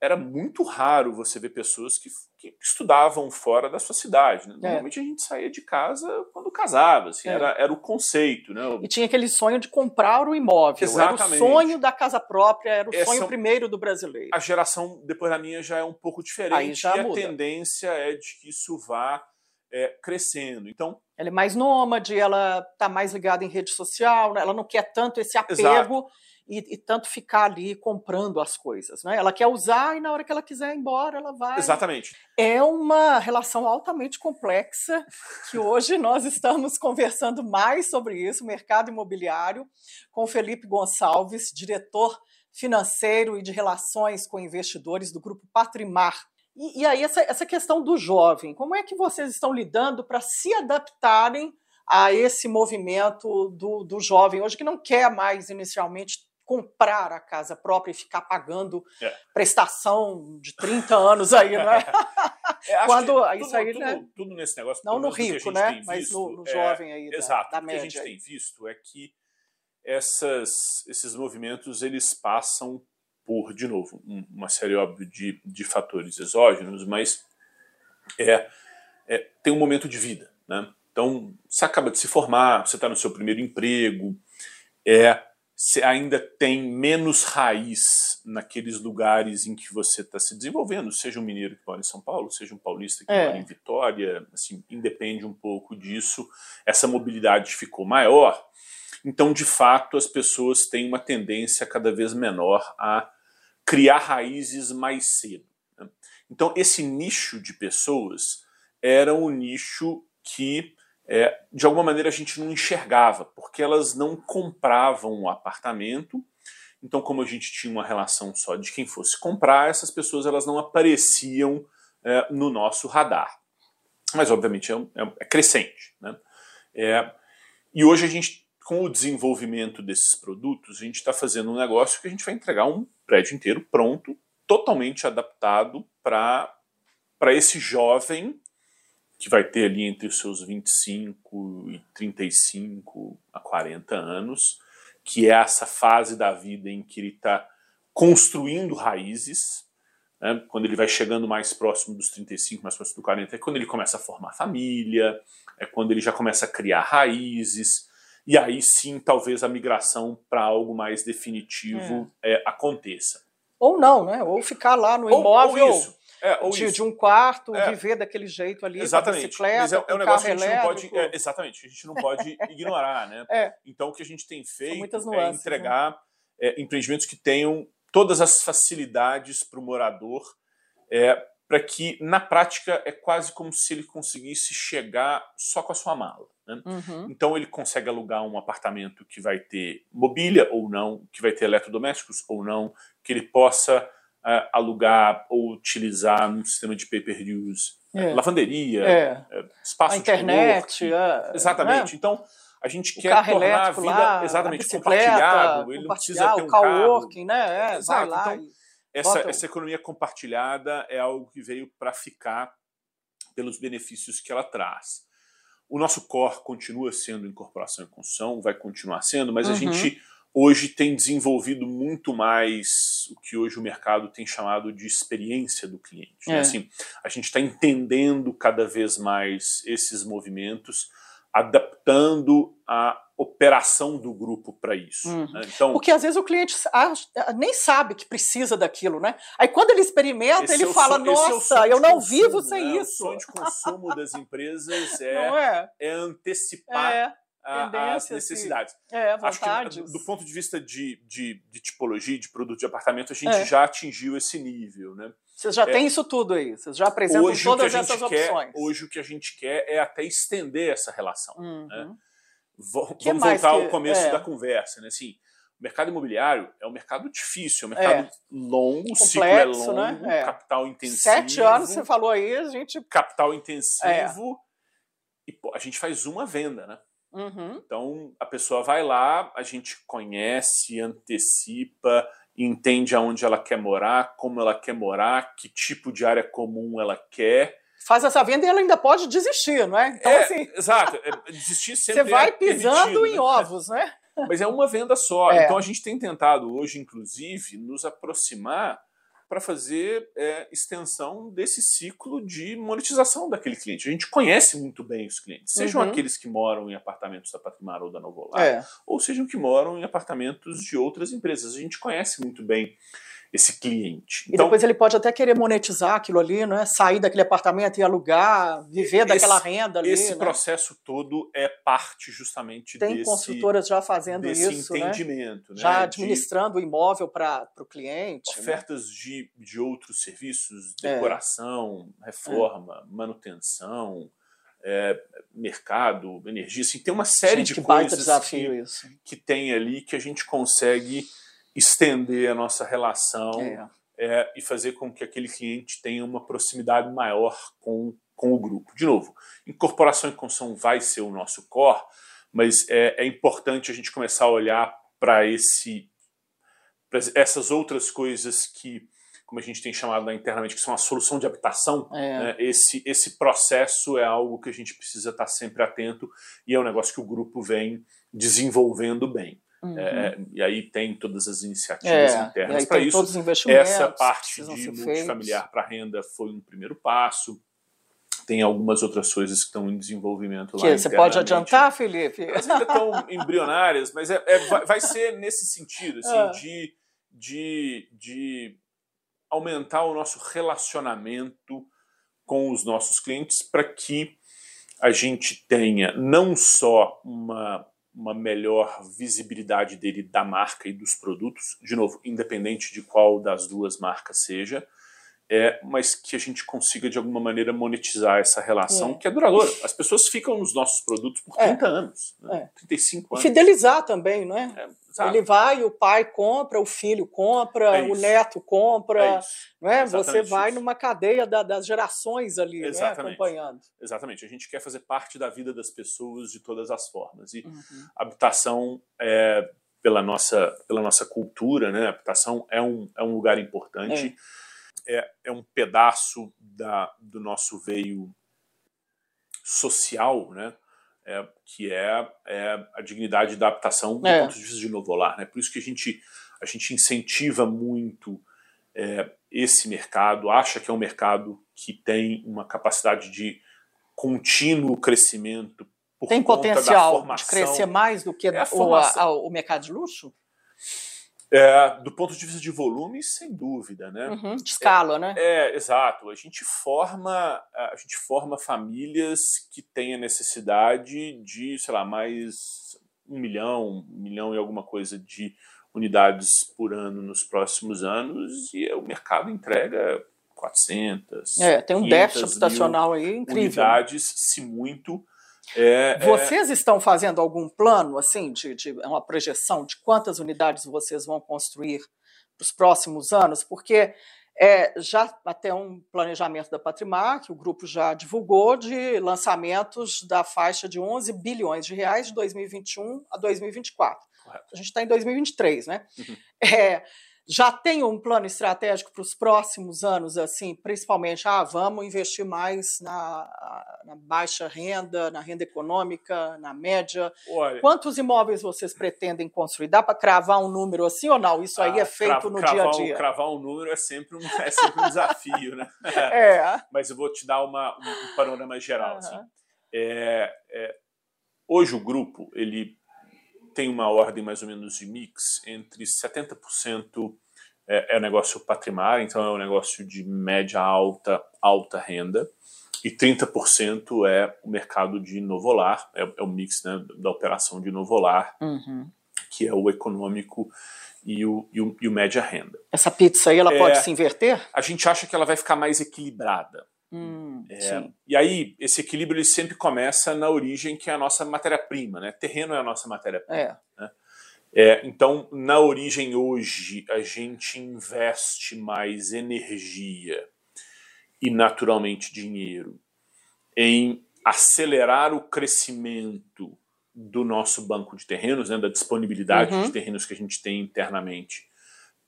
S3: era muito raro você ver pessoas que, que estudavam fora da sua cidade. Né? É. Normalmente é. a gente saía de casa quando casava, assim, é. era, era o conceito. Né?
S2: E tinha aquele sonho de comprar o imóvel. Exatamente. Era o sonho da casa própria, era o Essa, sonho primeiro do brasileiro.
S3: A geração depois da minha já é um pouco diferente Aí já e muda. a tendência é de que isso vá é, crescendo. Então,
S2: ela é mais nômade, ela está mais ligada em rede social, né? ela não quer tanto esse apego e, e, tanto ficar ali comprando as coisas. Né? Ela quer usar e na hora que ela quiser ir embora, ela vai.
S3: Exatamente.
S2: É uma relação altamente complexa que hoje nós estamos conversando mais sobre isso, mercado imobiliário, com Felipe Gonçalves, diretor financeiro e de relações com investidores do Grupo Patrimar e, e aí, essa, essa questão do jovem, como é que vocês estão lidando para se adaptarem a esse movimento do, do jovem hoje que não quer mais inicialmente comprar a casa própria e ficar pagando é. prestação de 30 anos aí, não é? *laughs*
S3: é Quando isso tudo, aí, tudo, né? tudo, nesse negócio,
S2: não no rico, né? Mas no, no, jovem aí,
S3: é, exato.
S2: Da,
S3: da média. O que a gente aí. tem visto é que essas, esses movimentos eles passam por, de novo, uma série óbvia de, de fatores exógenos, mas é, é, tem um momento de vida. Né? Então, você acaba de se formar, você está no seu primeiro emprego, é, ainda tem menos raiz naqueles lugares em que você está se desenvolvendo, seja um mineiro que mora em São Paulo, seja um paulista que é. mora em Vitória, assim, independe um pouco disso. Essa mobilidade ficou maior, então, de fato, as pessoas têm uma tendência cada vez menor a criar raízes mais cedo. Né? Então, esse nicho de pessoas era um nicho que, é, de alguma maneira, a gente não enxergava, porque elas não compravam um apartamento. Então, como a gente tinha uma relação só de quem fosse comprar, essas pessoas elas não apareciam é, no nosso radar. Mas, obviamente, é, é, é crescente. Né? É, e hoje a gente com o desenvolvimento desses produtos, a gente está fazendo um negócio que a gente vai entregar um prédio inteiro pronto, totalmente adaptado para esse jovem que vai ter ali entre os seus 25 e 35 a 40 anos, que é essa fase da vida em que ele está construindo raízes, né? quando ele vai chegando mais próximo dos 35, mais próximo do 40, é quando ele começa a formar família, é quando ele já começa a criar raízes, e aí sim talvez a migração para algo mais definitivo é. É, aconteça.
S2: Ou não, né? Ou ficar lá no imóvel. Ou, ou isso. É, de, de, um quarto, é. viver daquele jeito ali, exatamente. com bicicleta, Mas é, é um negócio que a gente não
S3: pode, é, exatamente, a gente não pode *laughs* ignorar, né? É. Então o que a gente tem feito é nuances, entregar né? É, empreendimentos que tenham todas as facilidades para o morador, é, para que na prática é quase como se ele conseguisse chegar só com a sua mala. Né? Uhum. Então ele consegue alugar um apartamento que vai ter mobília ou não, que vai ter eletrodomésticos ou não, que ele possa uh, alugar ou utilizar num sistema de pay-per-use, é. lavanderia, é. é espaço
S2: a internet,
S3: é, exatamente. Né? Então a gente o quer tornar a vida lá, exatamente compartilhado. Ele não precisa ter um carro.
S2: né? É, Exato.
S3: Então, essa, essa economia compartilhada é algo que veio para ficar pelos benefícios que ela traz. O nosso core continua sendo incorporação e construção, vai continuar sendo, mas uhum. a gente hoje tem desenvolvido muito mais o que hoje o mercado tem chamado de experiência do cliente. Né? É. Né? Assim, a gente está entendendo cada vez mais esses movimentos, adaptando a operação do grupo para isso. Uhum. Né?
S2: Então, Porque às vezes o cliente nem sabe que precisa daquilo, né? Aí quando ele experimenta, ele é fala: sonho, Nossa, é eu não consumo, vivo sem né? isso.
S3: O sonho de consumo das *laughs* empresas é, é? é antecipar. É as necessidades.
S2: É, vontades.
S3: Acho que, do ponto de vista de, de, de, tipologia, de produto de apartamento, a gente é. já atingiu esse nível, né?
S2: Vocês já é, têm isso tudo aí, vocês já apresentam hoje, todas essas
S3: quer,
S2: opções.
S3: Hoje o que a gente quer é até estender essa relação. Uhum. Né? Vamos voltar que, ao começo é. da conversa, né? Assim, o mercado imobiliário é um mercado difícil, é um mercado é. longo, o ciclo é longo, né? É. capital intensivo.
S2: Sete anos, você falou aí, a gente.
S3: Capital intensivo. E pô, a gente faz uma venda, né? Uhum. Então a pessoa vai lá, a gente conhece, antecipa, entende aonde ela quer morar, como ela quer morar, que tipo de área comum ela quer.
S2: Faz essa venda e ela ainda pode desistir, não é?
S3: Então, é, assim. Exato. É, *laughs* desistir sempre.
S2: Você vai é pisando em né? ovos, né?
S3: Mas é uma venda só. É. Então a gente tem tentado hoje, inclusive, nos aproximar para fazer é, extensão desse ciclo de monetização daquele cliente. A gente conhece muito bem os clientes, sejam uhum. aqueles que moram em apartamentos da Patrimar ou da Novolar, é. ou sejam que moram em apartamentos de outras empresas. A gente conhece muito bem esse cliente.
S2: Então, e depois ele pode até querer monetizar aquilo ali, né? sair daquele apartamento e alugar, viver esse, daquela renda ali.
S3: Esse
S2: né?
S3: processo todo é parte justamente
S2: Tem
S3: desse,
S2: construtoras já fazendo isso,
S3: né? entendimento.
S2: Né? Já administrando o imóvel para o cliente.
S3: Né? Ofertas
S2: né?
S3: de, de outros serviços, é. decoração, é. reforma, é. manutenção, é, mercado, energia, assim, tem uma série
S2: gente,
S3: de coisas
S2: que,
S3: que tem ali que a gente consegue estender a nossa relação é. É, e fazer com que aquele cliente tenha uma proximidade maior com, com o grupo. De novo, incorporação e construção vai ser o nosso core, mas é, é importante a gente começar a olhar para esse essas outras coisas que, como a gente tem chamado internamente, que são a solução de habitação. É. Né? Esse, esse processo é algo que a gente precisa estar sempre atento e é um negócio que o grupo vem desenvolvendo bem. Uhum. É, e aí tem todas as iniciativas é, internas para isso. Essa parte de multifamiliar para renda foi um primeiro passo. Tem algumas outras coisas que estão em desenvolvimento que lá.
S2: Você pode adiantar, Felipe?
S3: Elas ainda estão embrionárias, mas é, é, vai, vai, ser nesse sentido, assim, ah. de, de, de aumentar o nosso relacionamento com os nossos clientes para que a gente tenha não só uma uma melhor visibilidade dele da marca e dos produtos, de novo, independente de qual das duas marcas seja, é, mas que a gente consiga de alguma maneira monetizar essa relação é. que é duradoura. As pessoas ficam nos nossos produtos por 30 é. anos, né? 35 anos.
S2: E fidelizar também, não é? Ele vai, o pai compra, o filho compra, o neto compra, não é? Você vai isso. numa cadeia da, das gerações ali, né? acompanhando.
S3: Exatamente. A gente quer fazer parte da vida das pessoas de todas as formas e uhum. habitação é, pela nossa pela nossa cultura, né? A habitação é um, é um lugar importante. É é, é um pedaço da, do nosso veio social, né? É, que é, é, a dignidade da adaptação do é. ponto de vista de novo lar. Né? Por isso que a gente, a gente incentiva muito é, esse mercado, acha que é um mercado que tem uma capacidade de contínuo crescimento.
S2: tem potencial de crescer mais do que é o, a, o mercado de luxo?
S3: É, do ponto de vista de volume, sem dúvida, né?
S2: Uhum, de escala,
S3: é,
S2: né?
S3: É, exato. A gente forma a gente forma famílias que têm a necessidade de, sei lá, mais um milhão, um milhão e alguma coisa de unidades por ano nos próximos anos e o mercado entrega 400.
S2: É, tem um déficit habitacional aí incrível.
S3: Unidades, se muito é,
S2: é, vocês é... estão fazendo algum plano, assim, de, de uma projeção de quantas unidades vocês vão construir para os próximos anos? Porque é, já até um planejamento da Patrimar, que o grupo já divulgou, de lançamentos da faixa de 11 bilhões de reais de 2021 a 2024. Correto. A gente está em 2023, né? Uhum. É, já tem um plano estratégico para os próximos anos, assim, principalmente, ah, vamos investir mais na, na baixa renda, na renda econômica, na média. Olha, Quantos imóveis vocês pretendem construir? Dá para cravar um número assim ou não? Isso aí ah, é feito no dia a dia.
S3: Cravar um número é sempre um, é sempre um desafio, né? *laughs*
S2: É. *laughs*
S3: Mas eu vou te dar uma, um, um panorama geral. Uhum. Assim. É, é, hoje o grupo, ele tem uma ordem mais ou menos de mix entre 70% é, é negócio patrimário, então é um negócio de média alta, alta renda, e 30% é o mercado de novolar, é, é o mix né, da operação de novolar,
S2: uhum.
S3: que é o econômico e o, e o, e o média renda.
S2: Essa pizza aí, ela é, pode se inverter?
S3: A gente acha que ela vai ficar mais equilibrada.
S2: Hum,
S3: é, e aí, esse equilíbrio ele sempre começa na origem, que é a nossa matéria-prima, né? Terreno é a nossa matéria-prima.
S2: É.
S3: Né? É, então, na origem hoje, a gente investe mais energia e, naturalmente, dinheiro em acelerar o crescimento do nosso banco de terrenos, né, da disponibilidade uhum. de terrenos que a gente tem internamente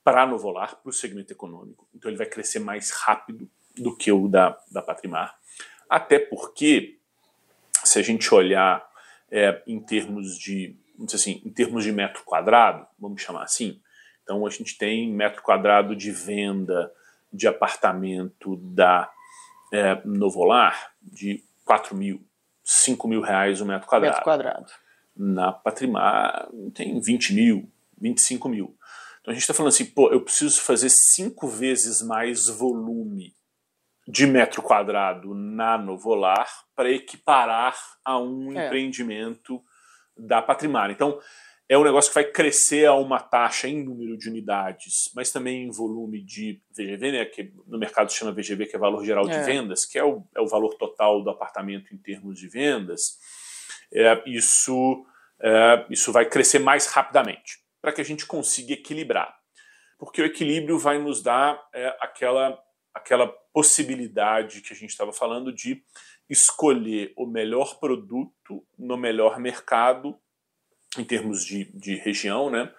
S3: para Novolar, para o segmento econômico. Então, ele vai crescer mais rápido do que o da, da Patrimar. Até porque, se a gente olhar é, em termos de, vamos dizer assim, em termos de metro quadrado, vamos chamar assim, então a gente tem metro quadrado de venda de apartamento da é, Novolar de 4 mil, 5 mil reais o metro quadrado.
S2: Metro quadrado.
S3: Na Patrimar tem 20 mil, 25 mil. Então a gente está falando assim, pô, eu preciso fazer cinco vezes mais volume de metro quadrado na Novolar para equiparar a um é. empreendimento da Patrimar. Então, é um negócio que vai crescer a uma taxa em número de unidades, mas também em volume de VGV, né, que no mercado se chama VGV, que é valor geral de é. vendas, que é o, é o valor total do apartamento em termos de vendas. É, isso, é, isso vai crescer mais rapidamente, para que a gente consiga equilibrar. Porque o equilíbrio vai nos dar é, aquela aquela possibilidade que a gente estava falando de escolher o melhor produto no melhor mercado, em termos de, de região, né?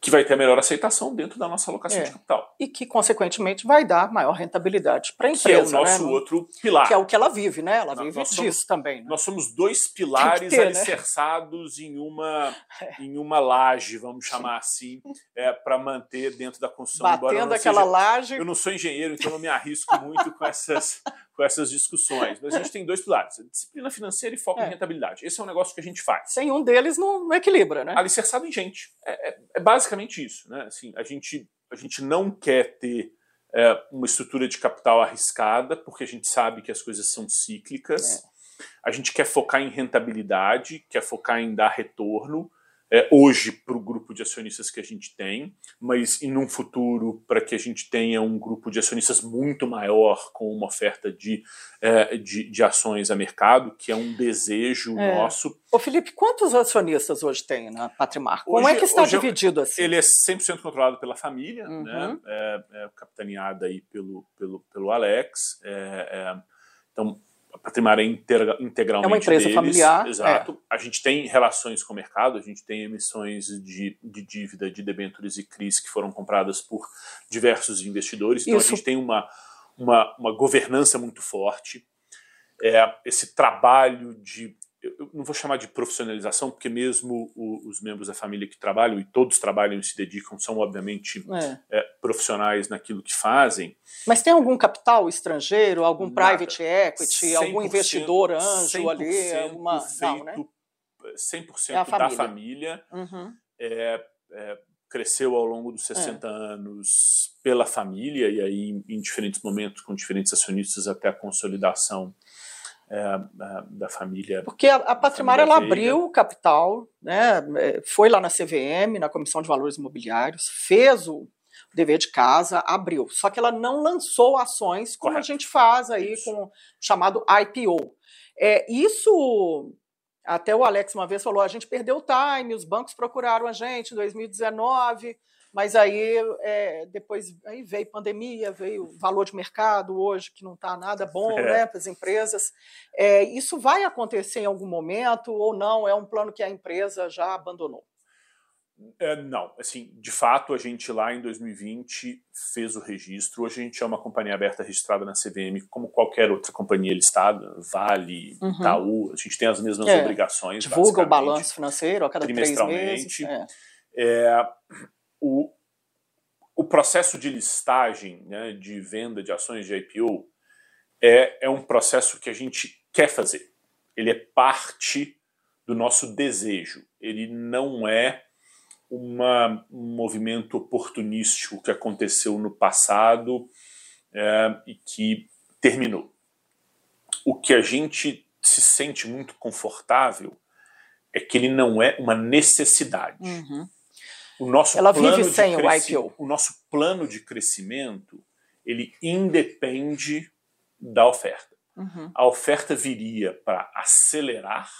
S3: Que vai ter a melhor aceitação dentro da nossa alocação é. de capital.
S2: E que, consequentemente, vai dar maior rentabilidade para a empresa.
S3: Que é o nosso
S2: né?
S3: outro pilar.
S2: Que é o que ela vive, né? Ela vive nós disso
S3: somos,
S2: também. Né?
S3: Nós somos dois pilares ter, né? alicerçados né? em, uma, *laughs* é. em uma laje, vamos chamar assim, é, para manter dentro da construção.
S2: Batendo aquela seja, laje.
S3: Eu não sou engenheiro, então não me arrisco muito com essas, com essas discussões. Mas a gente tem dois pilares: disciplina financeira e foco em é. rentabilidade. Esse é um negócio que a gente faz.
S2: Sem um deles não, não equilibra, né?
S3: Alicerçado em gente. é, é, é basicamente basicamente isso. Né? Assim, a, gente, a gente não quer ter é, uma estrutura de capital arriscada, porque a gente sabe que as coisas são cíclicas. É. A gente quer focar em rentabilidade, quer focar em dar retorno, é, hoje para o grupo de acionistas que a gente tem, mas em um futuro para que a gente tenha um grupo de acionistas muito maior com uma oferta de, é, de, de, ações a mercado, que é um desejo é. nosso.
S2: Ô Felipe, quantos acionistas hoje tem na Patrimar? Como hoje, é que está dividido assim?
S3: Ele é 100% controlado pela família, uhum. né? é, é capitaneada aí pelo, pelo, pelo Alex. É, é, então, a Patrimar é integra, integralmente
S2: É uma empresa
S3: deles,
S2: familiar.
S3: Exato. É. A gente tem relações com o mercado, a gente tem emissões de, de dívida, de debêntures e CRIs que foram compradas por diversos investidores. Então Isso. a gente tem uma, uma, uma governança muito forte. É, esse trabalho de eu não vou chamar de profissionalização, porque mesmo o, os membros da família que trabalham, e todos trabalham e se dedicam, são obviamente é. É, profissionais naquilo que fazem.
S2: Mas tem algum capital estrangeiro, algum Nada. private equity, algum investidor anjo ali? Alguma... Não, né?
S3: 100% é família. da família. Uhum. É, é, cresceu ao longo dos 60 é. anos pela família, e aí em diferentes momentos, com diferentes acionistas, até a consolidação é, da família.
S2: Porque a, a Patrimária ela abriu o capital, né, é, foi lá na CVM, na Comissão de Valores Imobiliários, fez o dever de casa, abriu. Só que ela não lançou ações como Correto. a gente faz aí isso. com o chamado IPO. É, isso, até o Alex uma vez falou, a gente perdeu o time, os bancos procuraram a gente em 2019, mas aí é, depois aí veio pandemia, veio valor de mercado hoje que não está nada bom é. né, para as empresas. É, isso vai acontecer em algum momento ou não? É um plano que a empresa já abandonou?
S3: É, não, assim, de fato a gente lá em 2020 fez o registro. Hoje a gente é uma companhia aberta registrada na CVM, como qualquer outra companhia listada, Vale, uhum. Itaú, a gente tem as mesmas é, obrigações.
S2: Divulga o balanço financeiro a cada três meses. É.
S3: é o, o processo de listagem, né, de venda de ações de IPO, é, é um processo que a gente quer fazer. Ele é parte do nosso desejo. Ele não é uma, um movimento oportunístico que aconteceu no passado é, e que terminou. O que a gente se sente muito confortável é que ele não é uma necessidade. Uhum. O nosso
S2: Ela vive sem o IPO.
S3: O nosso plano de crescimento ele independe da oferta. Uhum. A oferta viria para acelerar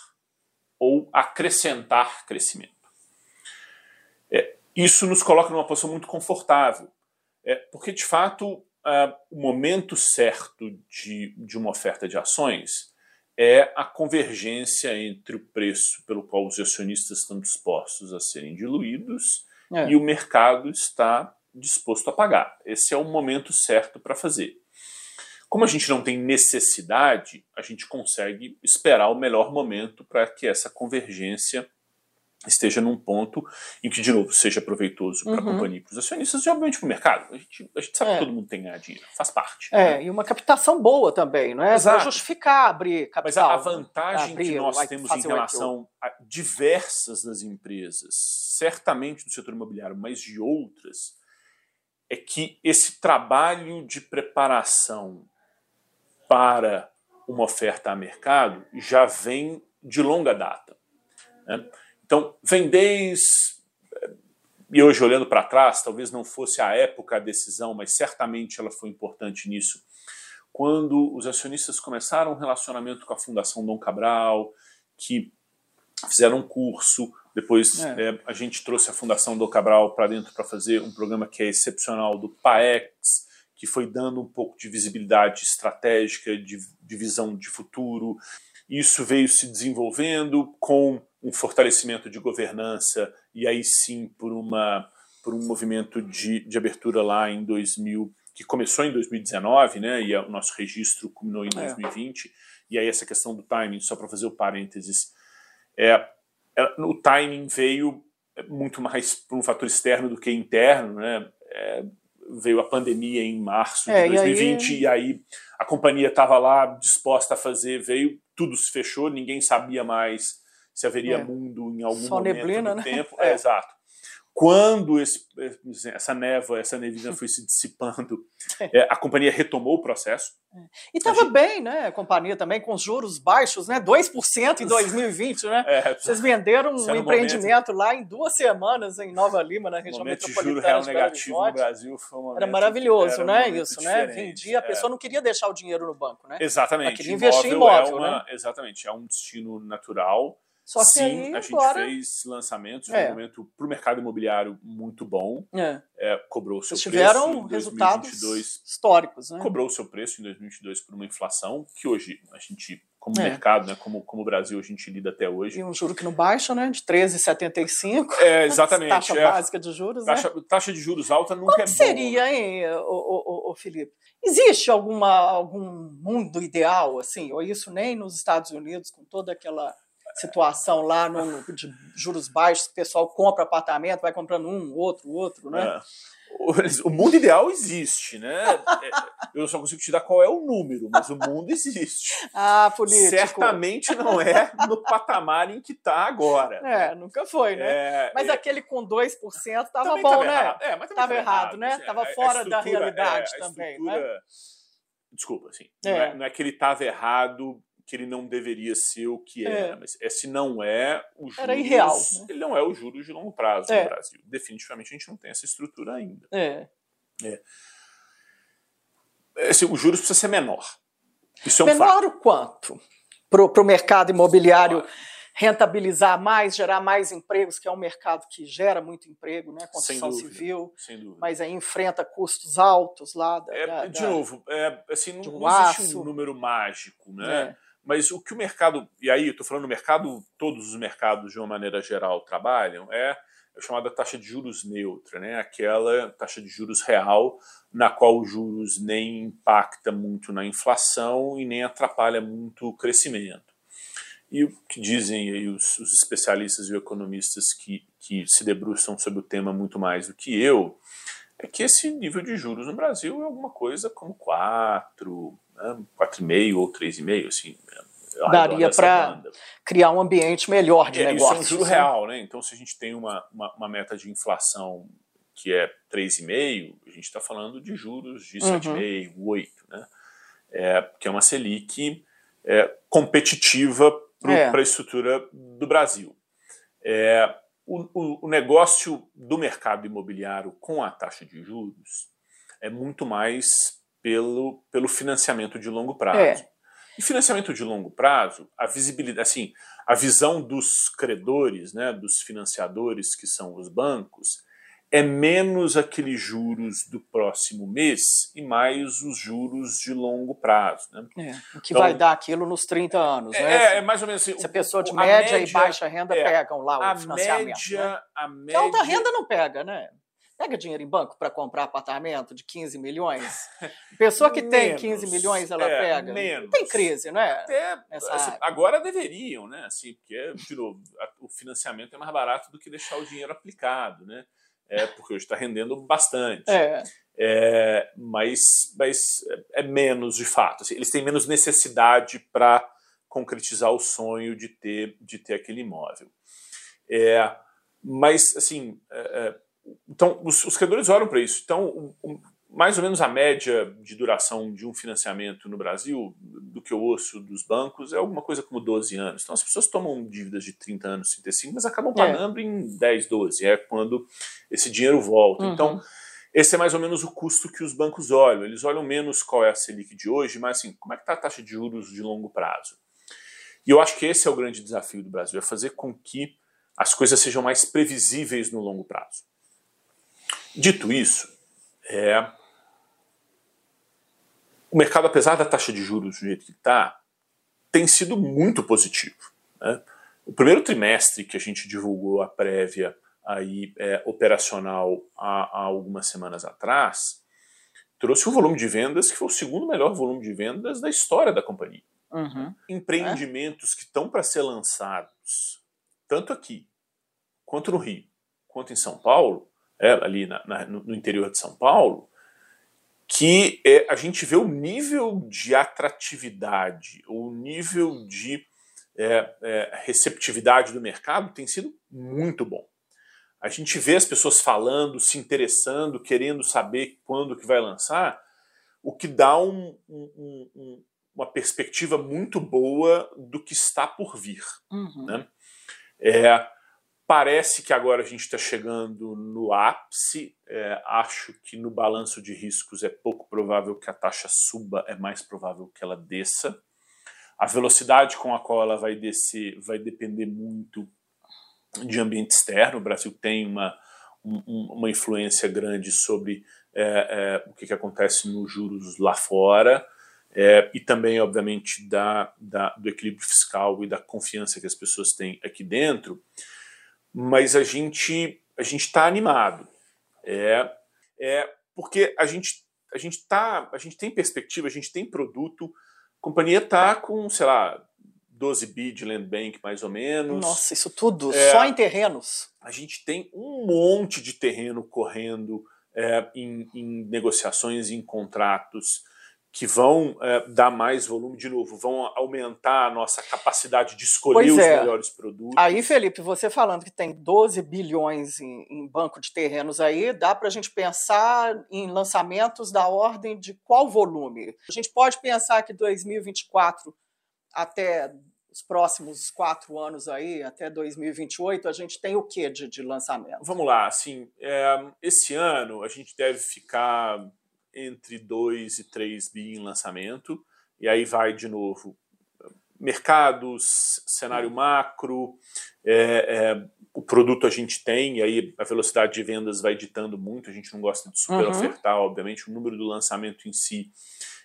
S3: ou acrescentar crescimento. Isso nos coloca numa posição muito confortável, é, porque de fato o momento certo de, de uma oferta de ações é a convergência entre o preço pelo qual os acionistas estão dispostos a serem diluídos é. e o mercado está disposto a pagar. Esse é o momento certo para fazer. Como a gente não tem necessidade, a gente consegue esperar o melhor momento para que essa convergência esteja num ponto em que, de novo, seja proveitoso para a uhum. companhia e para os acionistas e, obviamente, para o mercado. A gente, a gente sabe é. que todo mundo tem que ganhar dinheiro, faz parte.
S2: É, né? e uma captação boa também, não é? Para justificar abrir capital.
S3: Mas a, a vantagem abrir, que nós temos em relação a diversas das empresas, certamente do setor imobiliário, mas de outras, é que esse trabalho de preparação para uma oferta a mercado já vem de longa data. Né? Então, vem desde. E hoje, olhando para trás, talvez não fosse a época a decisão, mas certamente ela foi importante nisso. Quando os acionistas começaram um relacionamento com a Fundação Dom Cabral, que fizeram um curso, depois é. É, a gente trouxe a Fundação Dom Cabral para dentro para fazer um programa que é excepcional do PAEX, que foi dando um pouco de visibilidade estratégica, de, de visão de futuro. Isso veio se desenvolvendo com um fortalecimento de governança e aí sim por uma por um movimento de, de abertura lá em 2000 que começou em 2019, né? E o nosso registro culminou em 2020. É. E aí essa questão do timing, só para fazer o parênteses, é, é, o timing veio muito mais por um fator externo do que interno, né? É, veio a pandemia em março de 2020 é, e aí... e aí a companhia estava lá disposta a fazer, veio, tudo se fechou, ninguém sabia mais se haveria é. mundo em algum Só momento neblina, né? tempo. *laughs* É. é. exato. Quando esse, essa névoa, essa neblina foi se dissipando, é, a companhia retomou o processo.
S2: E estava gente... bem, né? A companhia também com juros baixos, né? 2% em *laughs* 2020, né? É, Vocês venderam um empreendimento momento... lá em duas semanas em Nova Lima, na região metropolitana.
S3: De juro real negativo no Brasil foi um
S2: Era maravilhoso, era né? Isso, né? Vendia, a pessoa é. não queria deixar o dinheiro no banco, né?
S3: Exatamente. Ela
S2: queria investir em imóvel,
S3: é uma,
S2: né?
S3: Exatamente, é um destino natural
S2: só
S3: Sim,
S2: aí,
S3: a gente
S2: agora...
S3: fez lançamentos, é. um momento para o mercado imobiliário muito bom. É. É, cobrou o seu
S2: Vocês
S3: preço.
S2: tiveram resultados históricos, né?
S3: Cobrou o seu preço em 2022 por uma inflação que hoje a gente, como é. mercado, né, como, como Brasil, a gente lida até hoje.
S2: E um juro que não baixa, né? De 13,75.
S3: É, exatamente.
S2: taxa
S3: é.
S2: básica de juros,
S3: taxa,
S2: né?
S3: Taxa de juros alta nunca
S2: Como
S3: é bom.
S2: seria, hein, o, o, o, Felipe? Existe alguma, algum mundo ideal, assim? Ou isso nem nos Estados Unidos, com toda aquela situação lá no, de juros baixos, o pessoal compra apartamento, vai comprando um, outro, outro, né? É.
S3: O mundo ideal existe, né? É, eu só consigo te dar qual é o número, mas o mundo existe.
S2: Ah, político.
S3: Certamente não é no patamar em que está agora.
S2: É, nunca foi, né? É, mas é... aquele com 2% estava bom,
S3: tava
S2: né?
S3: Errado. É, mas
S2: estava errado, errado, né? Estava fora da realidade também, né?
S3: Desculpa, assim. Não é, não, é, que ele estava errado que ele não deveria ser o que é. era. Mas esse não é o juros.
S2: Era irreal. Né?
S3: Ele não é o juros de longo prazo é. no Brasil. Definitivamente a gente não tem essa estrutura ainda.
S2: É.
S3: é. Esse, o juros precisa ser menor. Isso é um
S2: menor
S3: fato.
S2: o quanto? Para o mercado imobiliário rentabilizar mais, gerar mais empregos, que é um mercado que gera muito emprego, né? Construção
S3: sem dúvida,
S2: civil,
S3: sem dúvida.
S2: mas aí enfrenta custos altos lá. Da,
S3: é,
S2: da,
S3: de
S2: da,
S3: novo, é, assim, não, não existe um número mágico, né? É. Mas o que o mercado, e aí estou falando do mercado, todos os mercados de uma maneira geral trabalham, é a chamada taxa de juros neutra, né? aquela taxa de juros real na qual os juros nem impacta muito na inflação e nem atrapalha muito o crescimento. E o que dizem aí os, os especialistas e economistas que, que se debruçam sobre o tema muito mais do que eu, é que esse nível de juros no Brasil é alguma coisa como 4, né, 4,5 ou 3,5, assim.
S2: Daria para criar um ambiente melhor de
S3: é,
S2: negócio.
S3: Isso é um juro
S2: né?
S3: real, né? Então, se a gente tem uma, uma, uma meta de inflação que é 3,5, a gente está falando de juros de uhum. 7,5, 8, né? É, que é uma Selic é, competitiva para é. a estrutura do Brasil. É, o, o, o, negócio do mercado imobiliário com a taxa de juros é muito mais pelo, pelo financiamento de longo prazo. É. E financiamento de longo prazo, a visibilidade, assim, a visão dos credores, né, dos financiadores que são os bancos, é menos aqueles juros do próximo mês e mais os juros de longo prazo. Né?
S2: É, o que então, vai dar aquilo nos 30 anos,
S3: é,
S2: né?
S3: É, é mais ou menos assim.
S2: Se a pessoa de média, média, e baixa renda é, pegam lá o
S3: a
S2: financiamento.
S3: Média,
S2: né?
S3: a média...
S2: Que alta renda não pega, né? Pega dinheiro em banco para comprar apartamento de 15 milhões? Pessoa que tem 15 milhões, ela
S3: é,
S2: pega.
S3: Menos.
S2: Não tem crise, né?
S3: Até, assim, agora deveriam, né? Assim, porque tirou, o financiamento é mais barato do que deixar o dinheiro aplicado, né? É, porque hoje está rendendo bastante.
S2: É.
S3: É, mas, mas é menos de fato. Assim, eles têm menos necessidade para concretizar o sonho de ter, de ter aquele imóvel. É, mas, assim, é, é, então os, os credores olham para isso. Então, um, mais ou menos a média de duração de um financiamento no Brasil, do que eu ouço dos bancos, é alguma coisa como 12 anos. Então as pessoas tomam dívidas de 30 anos, 35, mas acabam é. pagando é. em 10, 12. É quando esse dinheiro volta.
S2: Uhum.
S3: Então, esse é mais ou menos o custo que os bancos olham. Eles olham menos qual é a Selic de hoje, mas assim, como é que está a taxa de juros de longo prazo? E eu acho que esse é o grande desafio do Brasil, é fazer com que as coisas sejam mais previsíveis no longo prazo. Dito isso, é, o mercado, apesar da taxa de juros do jeito que está, tem sido muito positivo. Né? O primeiro trimestre que a gente divulgou a prévia aí, é, operacional há, há, algumas semanas atrás trouxe um volume de vendas que foi o segundo melhor volume de vendas da história da companhia.
S2: Uhum.
S3: Empreendimentos é? que estão para ser lançados, tanto aqui, quanto no Rio, quanto em São Paulo, é, ali na, na, no interior de São Paulo, que é, a gente vê o nível de atratividade, o nível de é, é, receptividade do mercado tem sido muito bom. a gente vê as pessoas falando, se interessando, querendo saber quando que vai lançar, o que dá um, um, um, uma perspectiva muito boa do que está por vir. Uhum. Né? É, parece que agora a gente está chegando no ápice. É, acho que no balanço de riscos é pouco provável que a taxa suba, é mais provável que ela desça. A velocidade com a qual ela vai descer vai depender muito de ambiente externo. O Brasil tem uma, um, uma influência grande sobre é, é, o que, que, acontece nos juros lá fora. É, e também, obviamente, da, da, do equilíbrio fiscal e da confiança que as pessoas têm aqui dentro, mas a gente a gente está animado, é, é porque a gente a gente tá a gente tem perspectiva, a gente tem produto a companhia está com, sei lá, 12 bi de land bank, mais ou menos.
S2: Nossa, isso tudo, é, só em terrenos.
S3: A gente tem um monte de terreno correndo é, em, em, negociações, em contratos que vão é, dar mais volume, de novo, vão aumentar a nossa capacidade de escolher pois os é. melhores produtos.
S2: Aí, Felipe, você falando que tem 12 bilhões em, em banco de terrenos aí, dá para a gente pensar em lançamentos da ordem de qual volume? A gente pode pensar que 2024 até os próximos quatro anos aí, até 2028, a gente tem o que de, de lançamento?
S3: Vamos lá, assim, é, esse ano a gente deve ficar entre 2 e 3 bi em lançamento, e aí vai de novo mercados, cenário macro, é, é, o produto a gente tem, e aí a velocidade de vendas vai ditando muito, a gente não gosta de super uhum. ofertar, obviamente, o número do lançamento em si,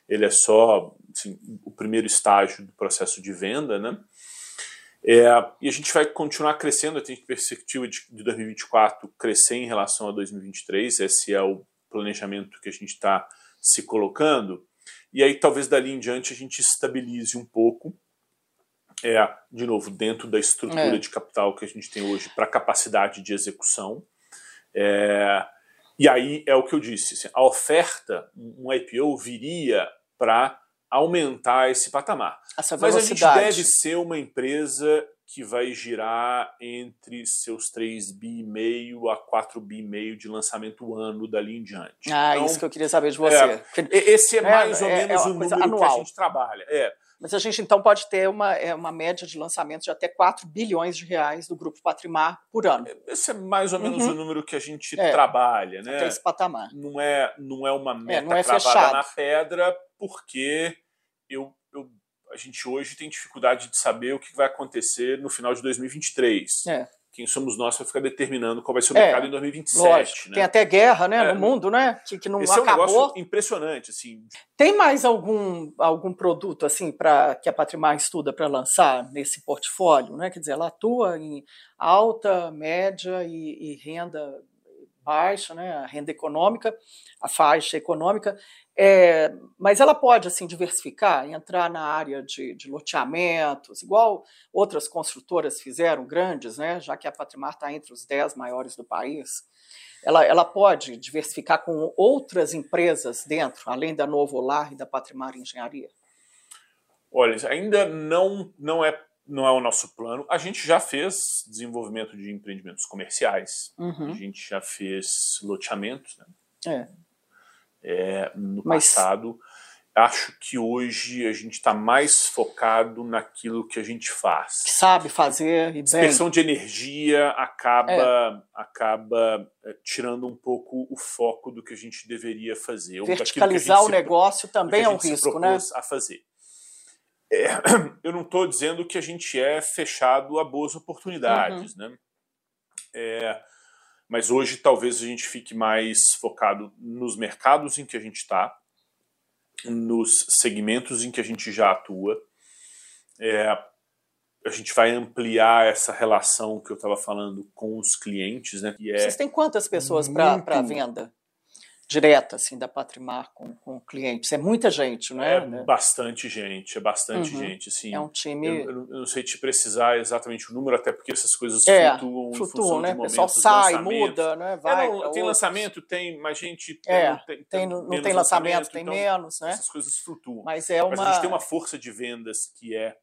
S3: ele é só assim, o primeiro estágio do processo de venda, né? É, e a gente vai continuar crescendo, tem perspectiva de, de 2024 crescer em relação a 2023, esse é o planejamento que a gente está se colocando, e aí talvez dali em diante a gente estabilize um pouco, é, de novo, dentro da estrutura é. de capital que a gente tem hoje para capacidade de execução. É, e aí é o que eu disse, assim, a oferta, um IPO viria para aumentar esse patamar. Mas a gente deve ser uma empresa que vai girar entre seus 3 bi e meio a 4 bi e meio de lançamento ano dali em diante.
S2: Ah, então, isso que eu queria saber de você. É,
S3: esse é, é mais ou é, menos é o número anual. que a gente trabalha. É.
S2: Mas a gente então pode ter uma, é, uma média de lançamento de até 4 bilhões de reais do Grupo Patrimar por ano.
S3: Esse é mais ou menos uhum. o número que a gente é, trabalha, né?
S2: Até esse patamar.
S3: Não é, não é uma meta não é cravada fechado. na pedra, porque eu a gente hoje tem dificuldade de saber o que vai acontecer no final de 2023. É. Quem somos nós para ficar determinando qual vai ser o é, mercado em 2027. Lógico.
S2: Né? Tem até guerra né, é, no mundo, né? Que, que não esse acabou. é um negócio
S3: impressionante. Assim.
S2: Tem mais algum, algum produto assim para que a Patrimar estuda para lançar nesse portfólio? Né? Quer dizer, ela atua em alta, média e, e renda baixa, né, a renda econômica, a faixa econômica, é, mas ela pode assim diversificar, entrar na área de, de, loteamentos, igual outras construtoras fizeram, grandes, né, já que a Patrimar está entre os 10 maiores do país. Ela, ela pode diversificar com outras empresas dentro, além da Novo Lar e da Patrimar Engenharia?
S3: Olha, ainda não, não é não é o nosso plano. A gente já fez desenvolvimento de empreendimentos comerciais, uhum. a gente já fez loteamentos, né? É. É, no Mas... passado. Acho que hoje a gente está mais focado naquilo que a gente faz.
S2: Sabe fazer e
S3: Dispersão de energia acaba, é. acaba é, tirando um pouco o foco do que a gente deveria fazer.
S2: Verticalizar o negócio também é um risco, né?
S3: a fazer. É, *clears throat* eu não estou dizendo que a gente é fechado a boas oportunidades, uhum. né? É, mas hoje talvez a gente fique mais focado nos mercados em que a gente está, nos segmentos em que a gente já atua. É, a gente vai ampliar essa relação que eu estava falando com os clientes, né?
S2: É Vocês têm quantas pessoas para venda? Direta assim da Patrimar com, com clientes. É muita gente, não é?
S3: É bastante gente, é bastante uhum. gente. Assim,
S2: é um time.
S3: Eu, eu, não sei te precisar exatamente o número, até porque essas coisas é, flutuam.
S2: Flutuam, né? O pessoal sai, muda, né? Vai.
S3: É, não, tem lançamento, tem mais gente.
S2: É, não tem, tem, não tem lançamento, tem então, menos, né?
S3: Essas coisas flutuam.
S2: Mas é uma. Mas
S3: a gente tem uma força de vendas que é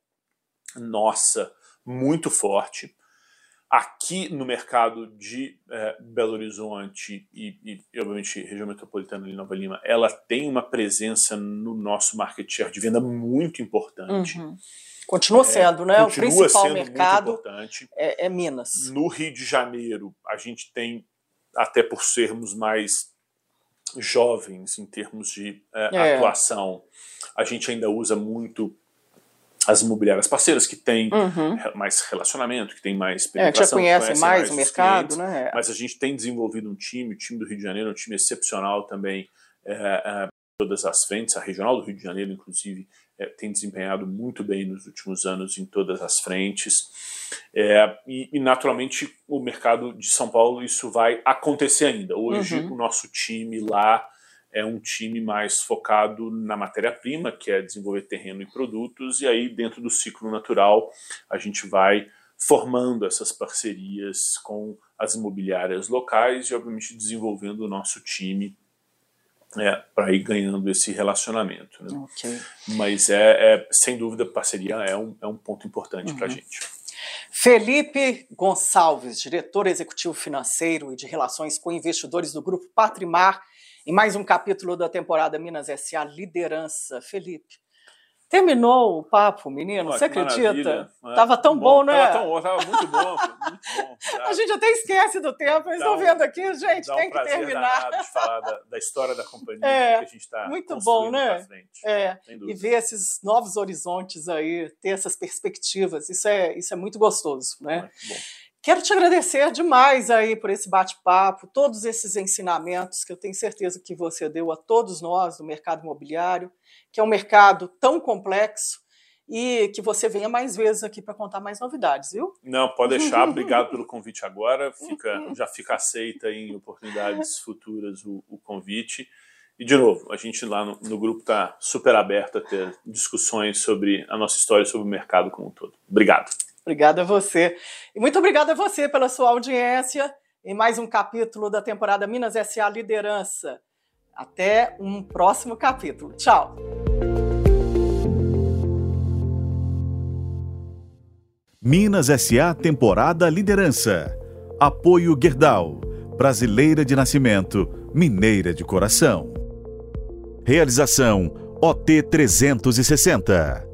S3: nossa, muito forte. Aqui no mercado de é, Belo Horizonte e, e, obviamente, região metropolitana de Nova Lima, ela tem uma presença no nosso market share de venda muito importante.
S2: Uhum. Continua sendo, é, né?
S3: Continua
S2: o principal
S3: sendo
S2: mercado é, é, Minas.
S3: No Rio de Janeiro, a gente tem, até por sermos mais jovens em termos de é, é. atuação, a gente ainda usa muito as imobiliárias parceiras que têm uhum. mais relacionamento, que têm mais
S2: penetração, é, já conhecem mais, mais, o mercado, clientes, né?
S3: Mas a gente tem desenvolvido um time, o time do Rio de Janeiro é um time excepcional também, é, é, todas as frentes, a regional do Rio de Janeiro, inclusive, é, tem desempenhado muito bem nos últimos anos em todas as frentes. É, e, e, naturalmente, o mercado de São Paulo, isso vai acontecer ainda. Hoje, uhum. o nosso time lá é um time mais focado na matéria-prima, que é desenvolver terreno e produtos, e aí, dentro do ciclo natural, a gente vai formando essas parcerias com as imobiliárias locais e, obviamente, desenvolvendo o nosso time é, para ir ganhando esse relacionamento. Né? Okay. Mas, é, é, sem dúvida, parceria é um, é um ponto importante uhum. para a gente.
S2: Felipe Gonçalves, diretor executivo financeiro e de relações com investidores do Grupo Patrimar, em mais um capítulo da temporada Minas S.A. Liderança. Felipe, Terminou o papo, menino, Pô, você acredita? Maravilha. Tava tão bom, bom né?
S3: Tava tão bom, tava muito bom, muito bom. *laughs*
S2: A gente até esquece do tempo, eles estão um, vendo aqui, gente, tem um que terminar.
S3: de falar da, da, história da companhia é, que a gente está
S2: Muito bom, né? É, e ver esses novos horizontes aí, ter essas perspectivas, isso é, isso é muito gostoso, né? Muito bom. Quero te agradecer demais aí por esse bate-papo, todos esses ensinamentos que eu tenho certeza que você deu a todos nós do mercado imobiliário, que é um mercado tão complexo e que você venha mais vezes aqui para contar mais novidades, viu?
S3: Não, pode deixar. *laughs* Obrigado pelo convite agora. Fica, já fica aceita em oportunidades futuras o, o convite. E, de novo, a gente lá no, no grupo está super aberto a ter discussões sobre a nossa história, sobre o mercado como um todo. Obrigado.
S2: Obrigada a você. E muito obrigada a você pela sua audiência em mais um capítulo da temporada Minas SA Liderança. Até um próximo capítulo. Tchau.
S1: Minas SA Temporada Liderança. Apoio Gerdau. Brasileira de nascimento, mineira de coração. Realização OT 360.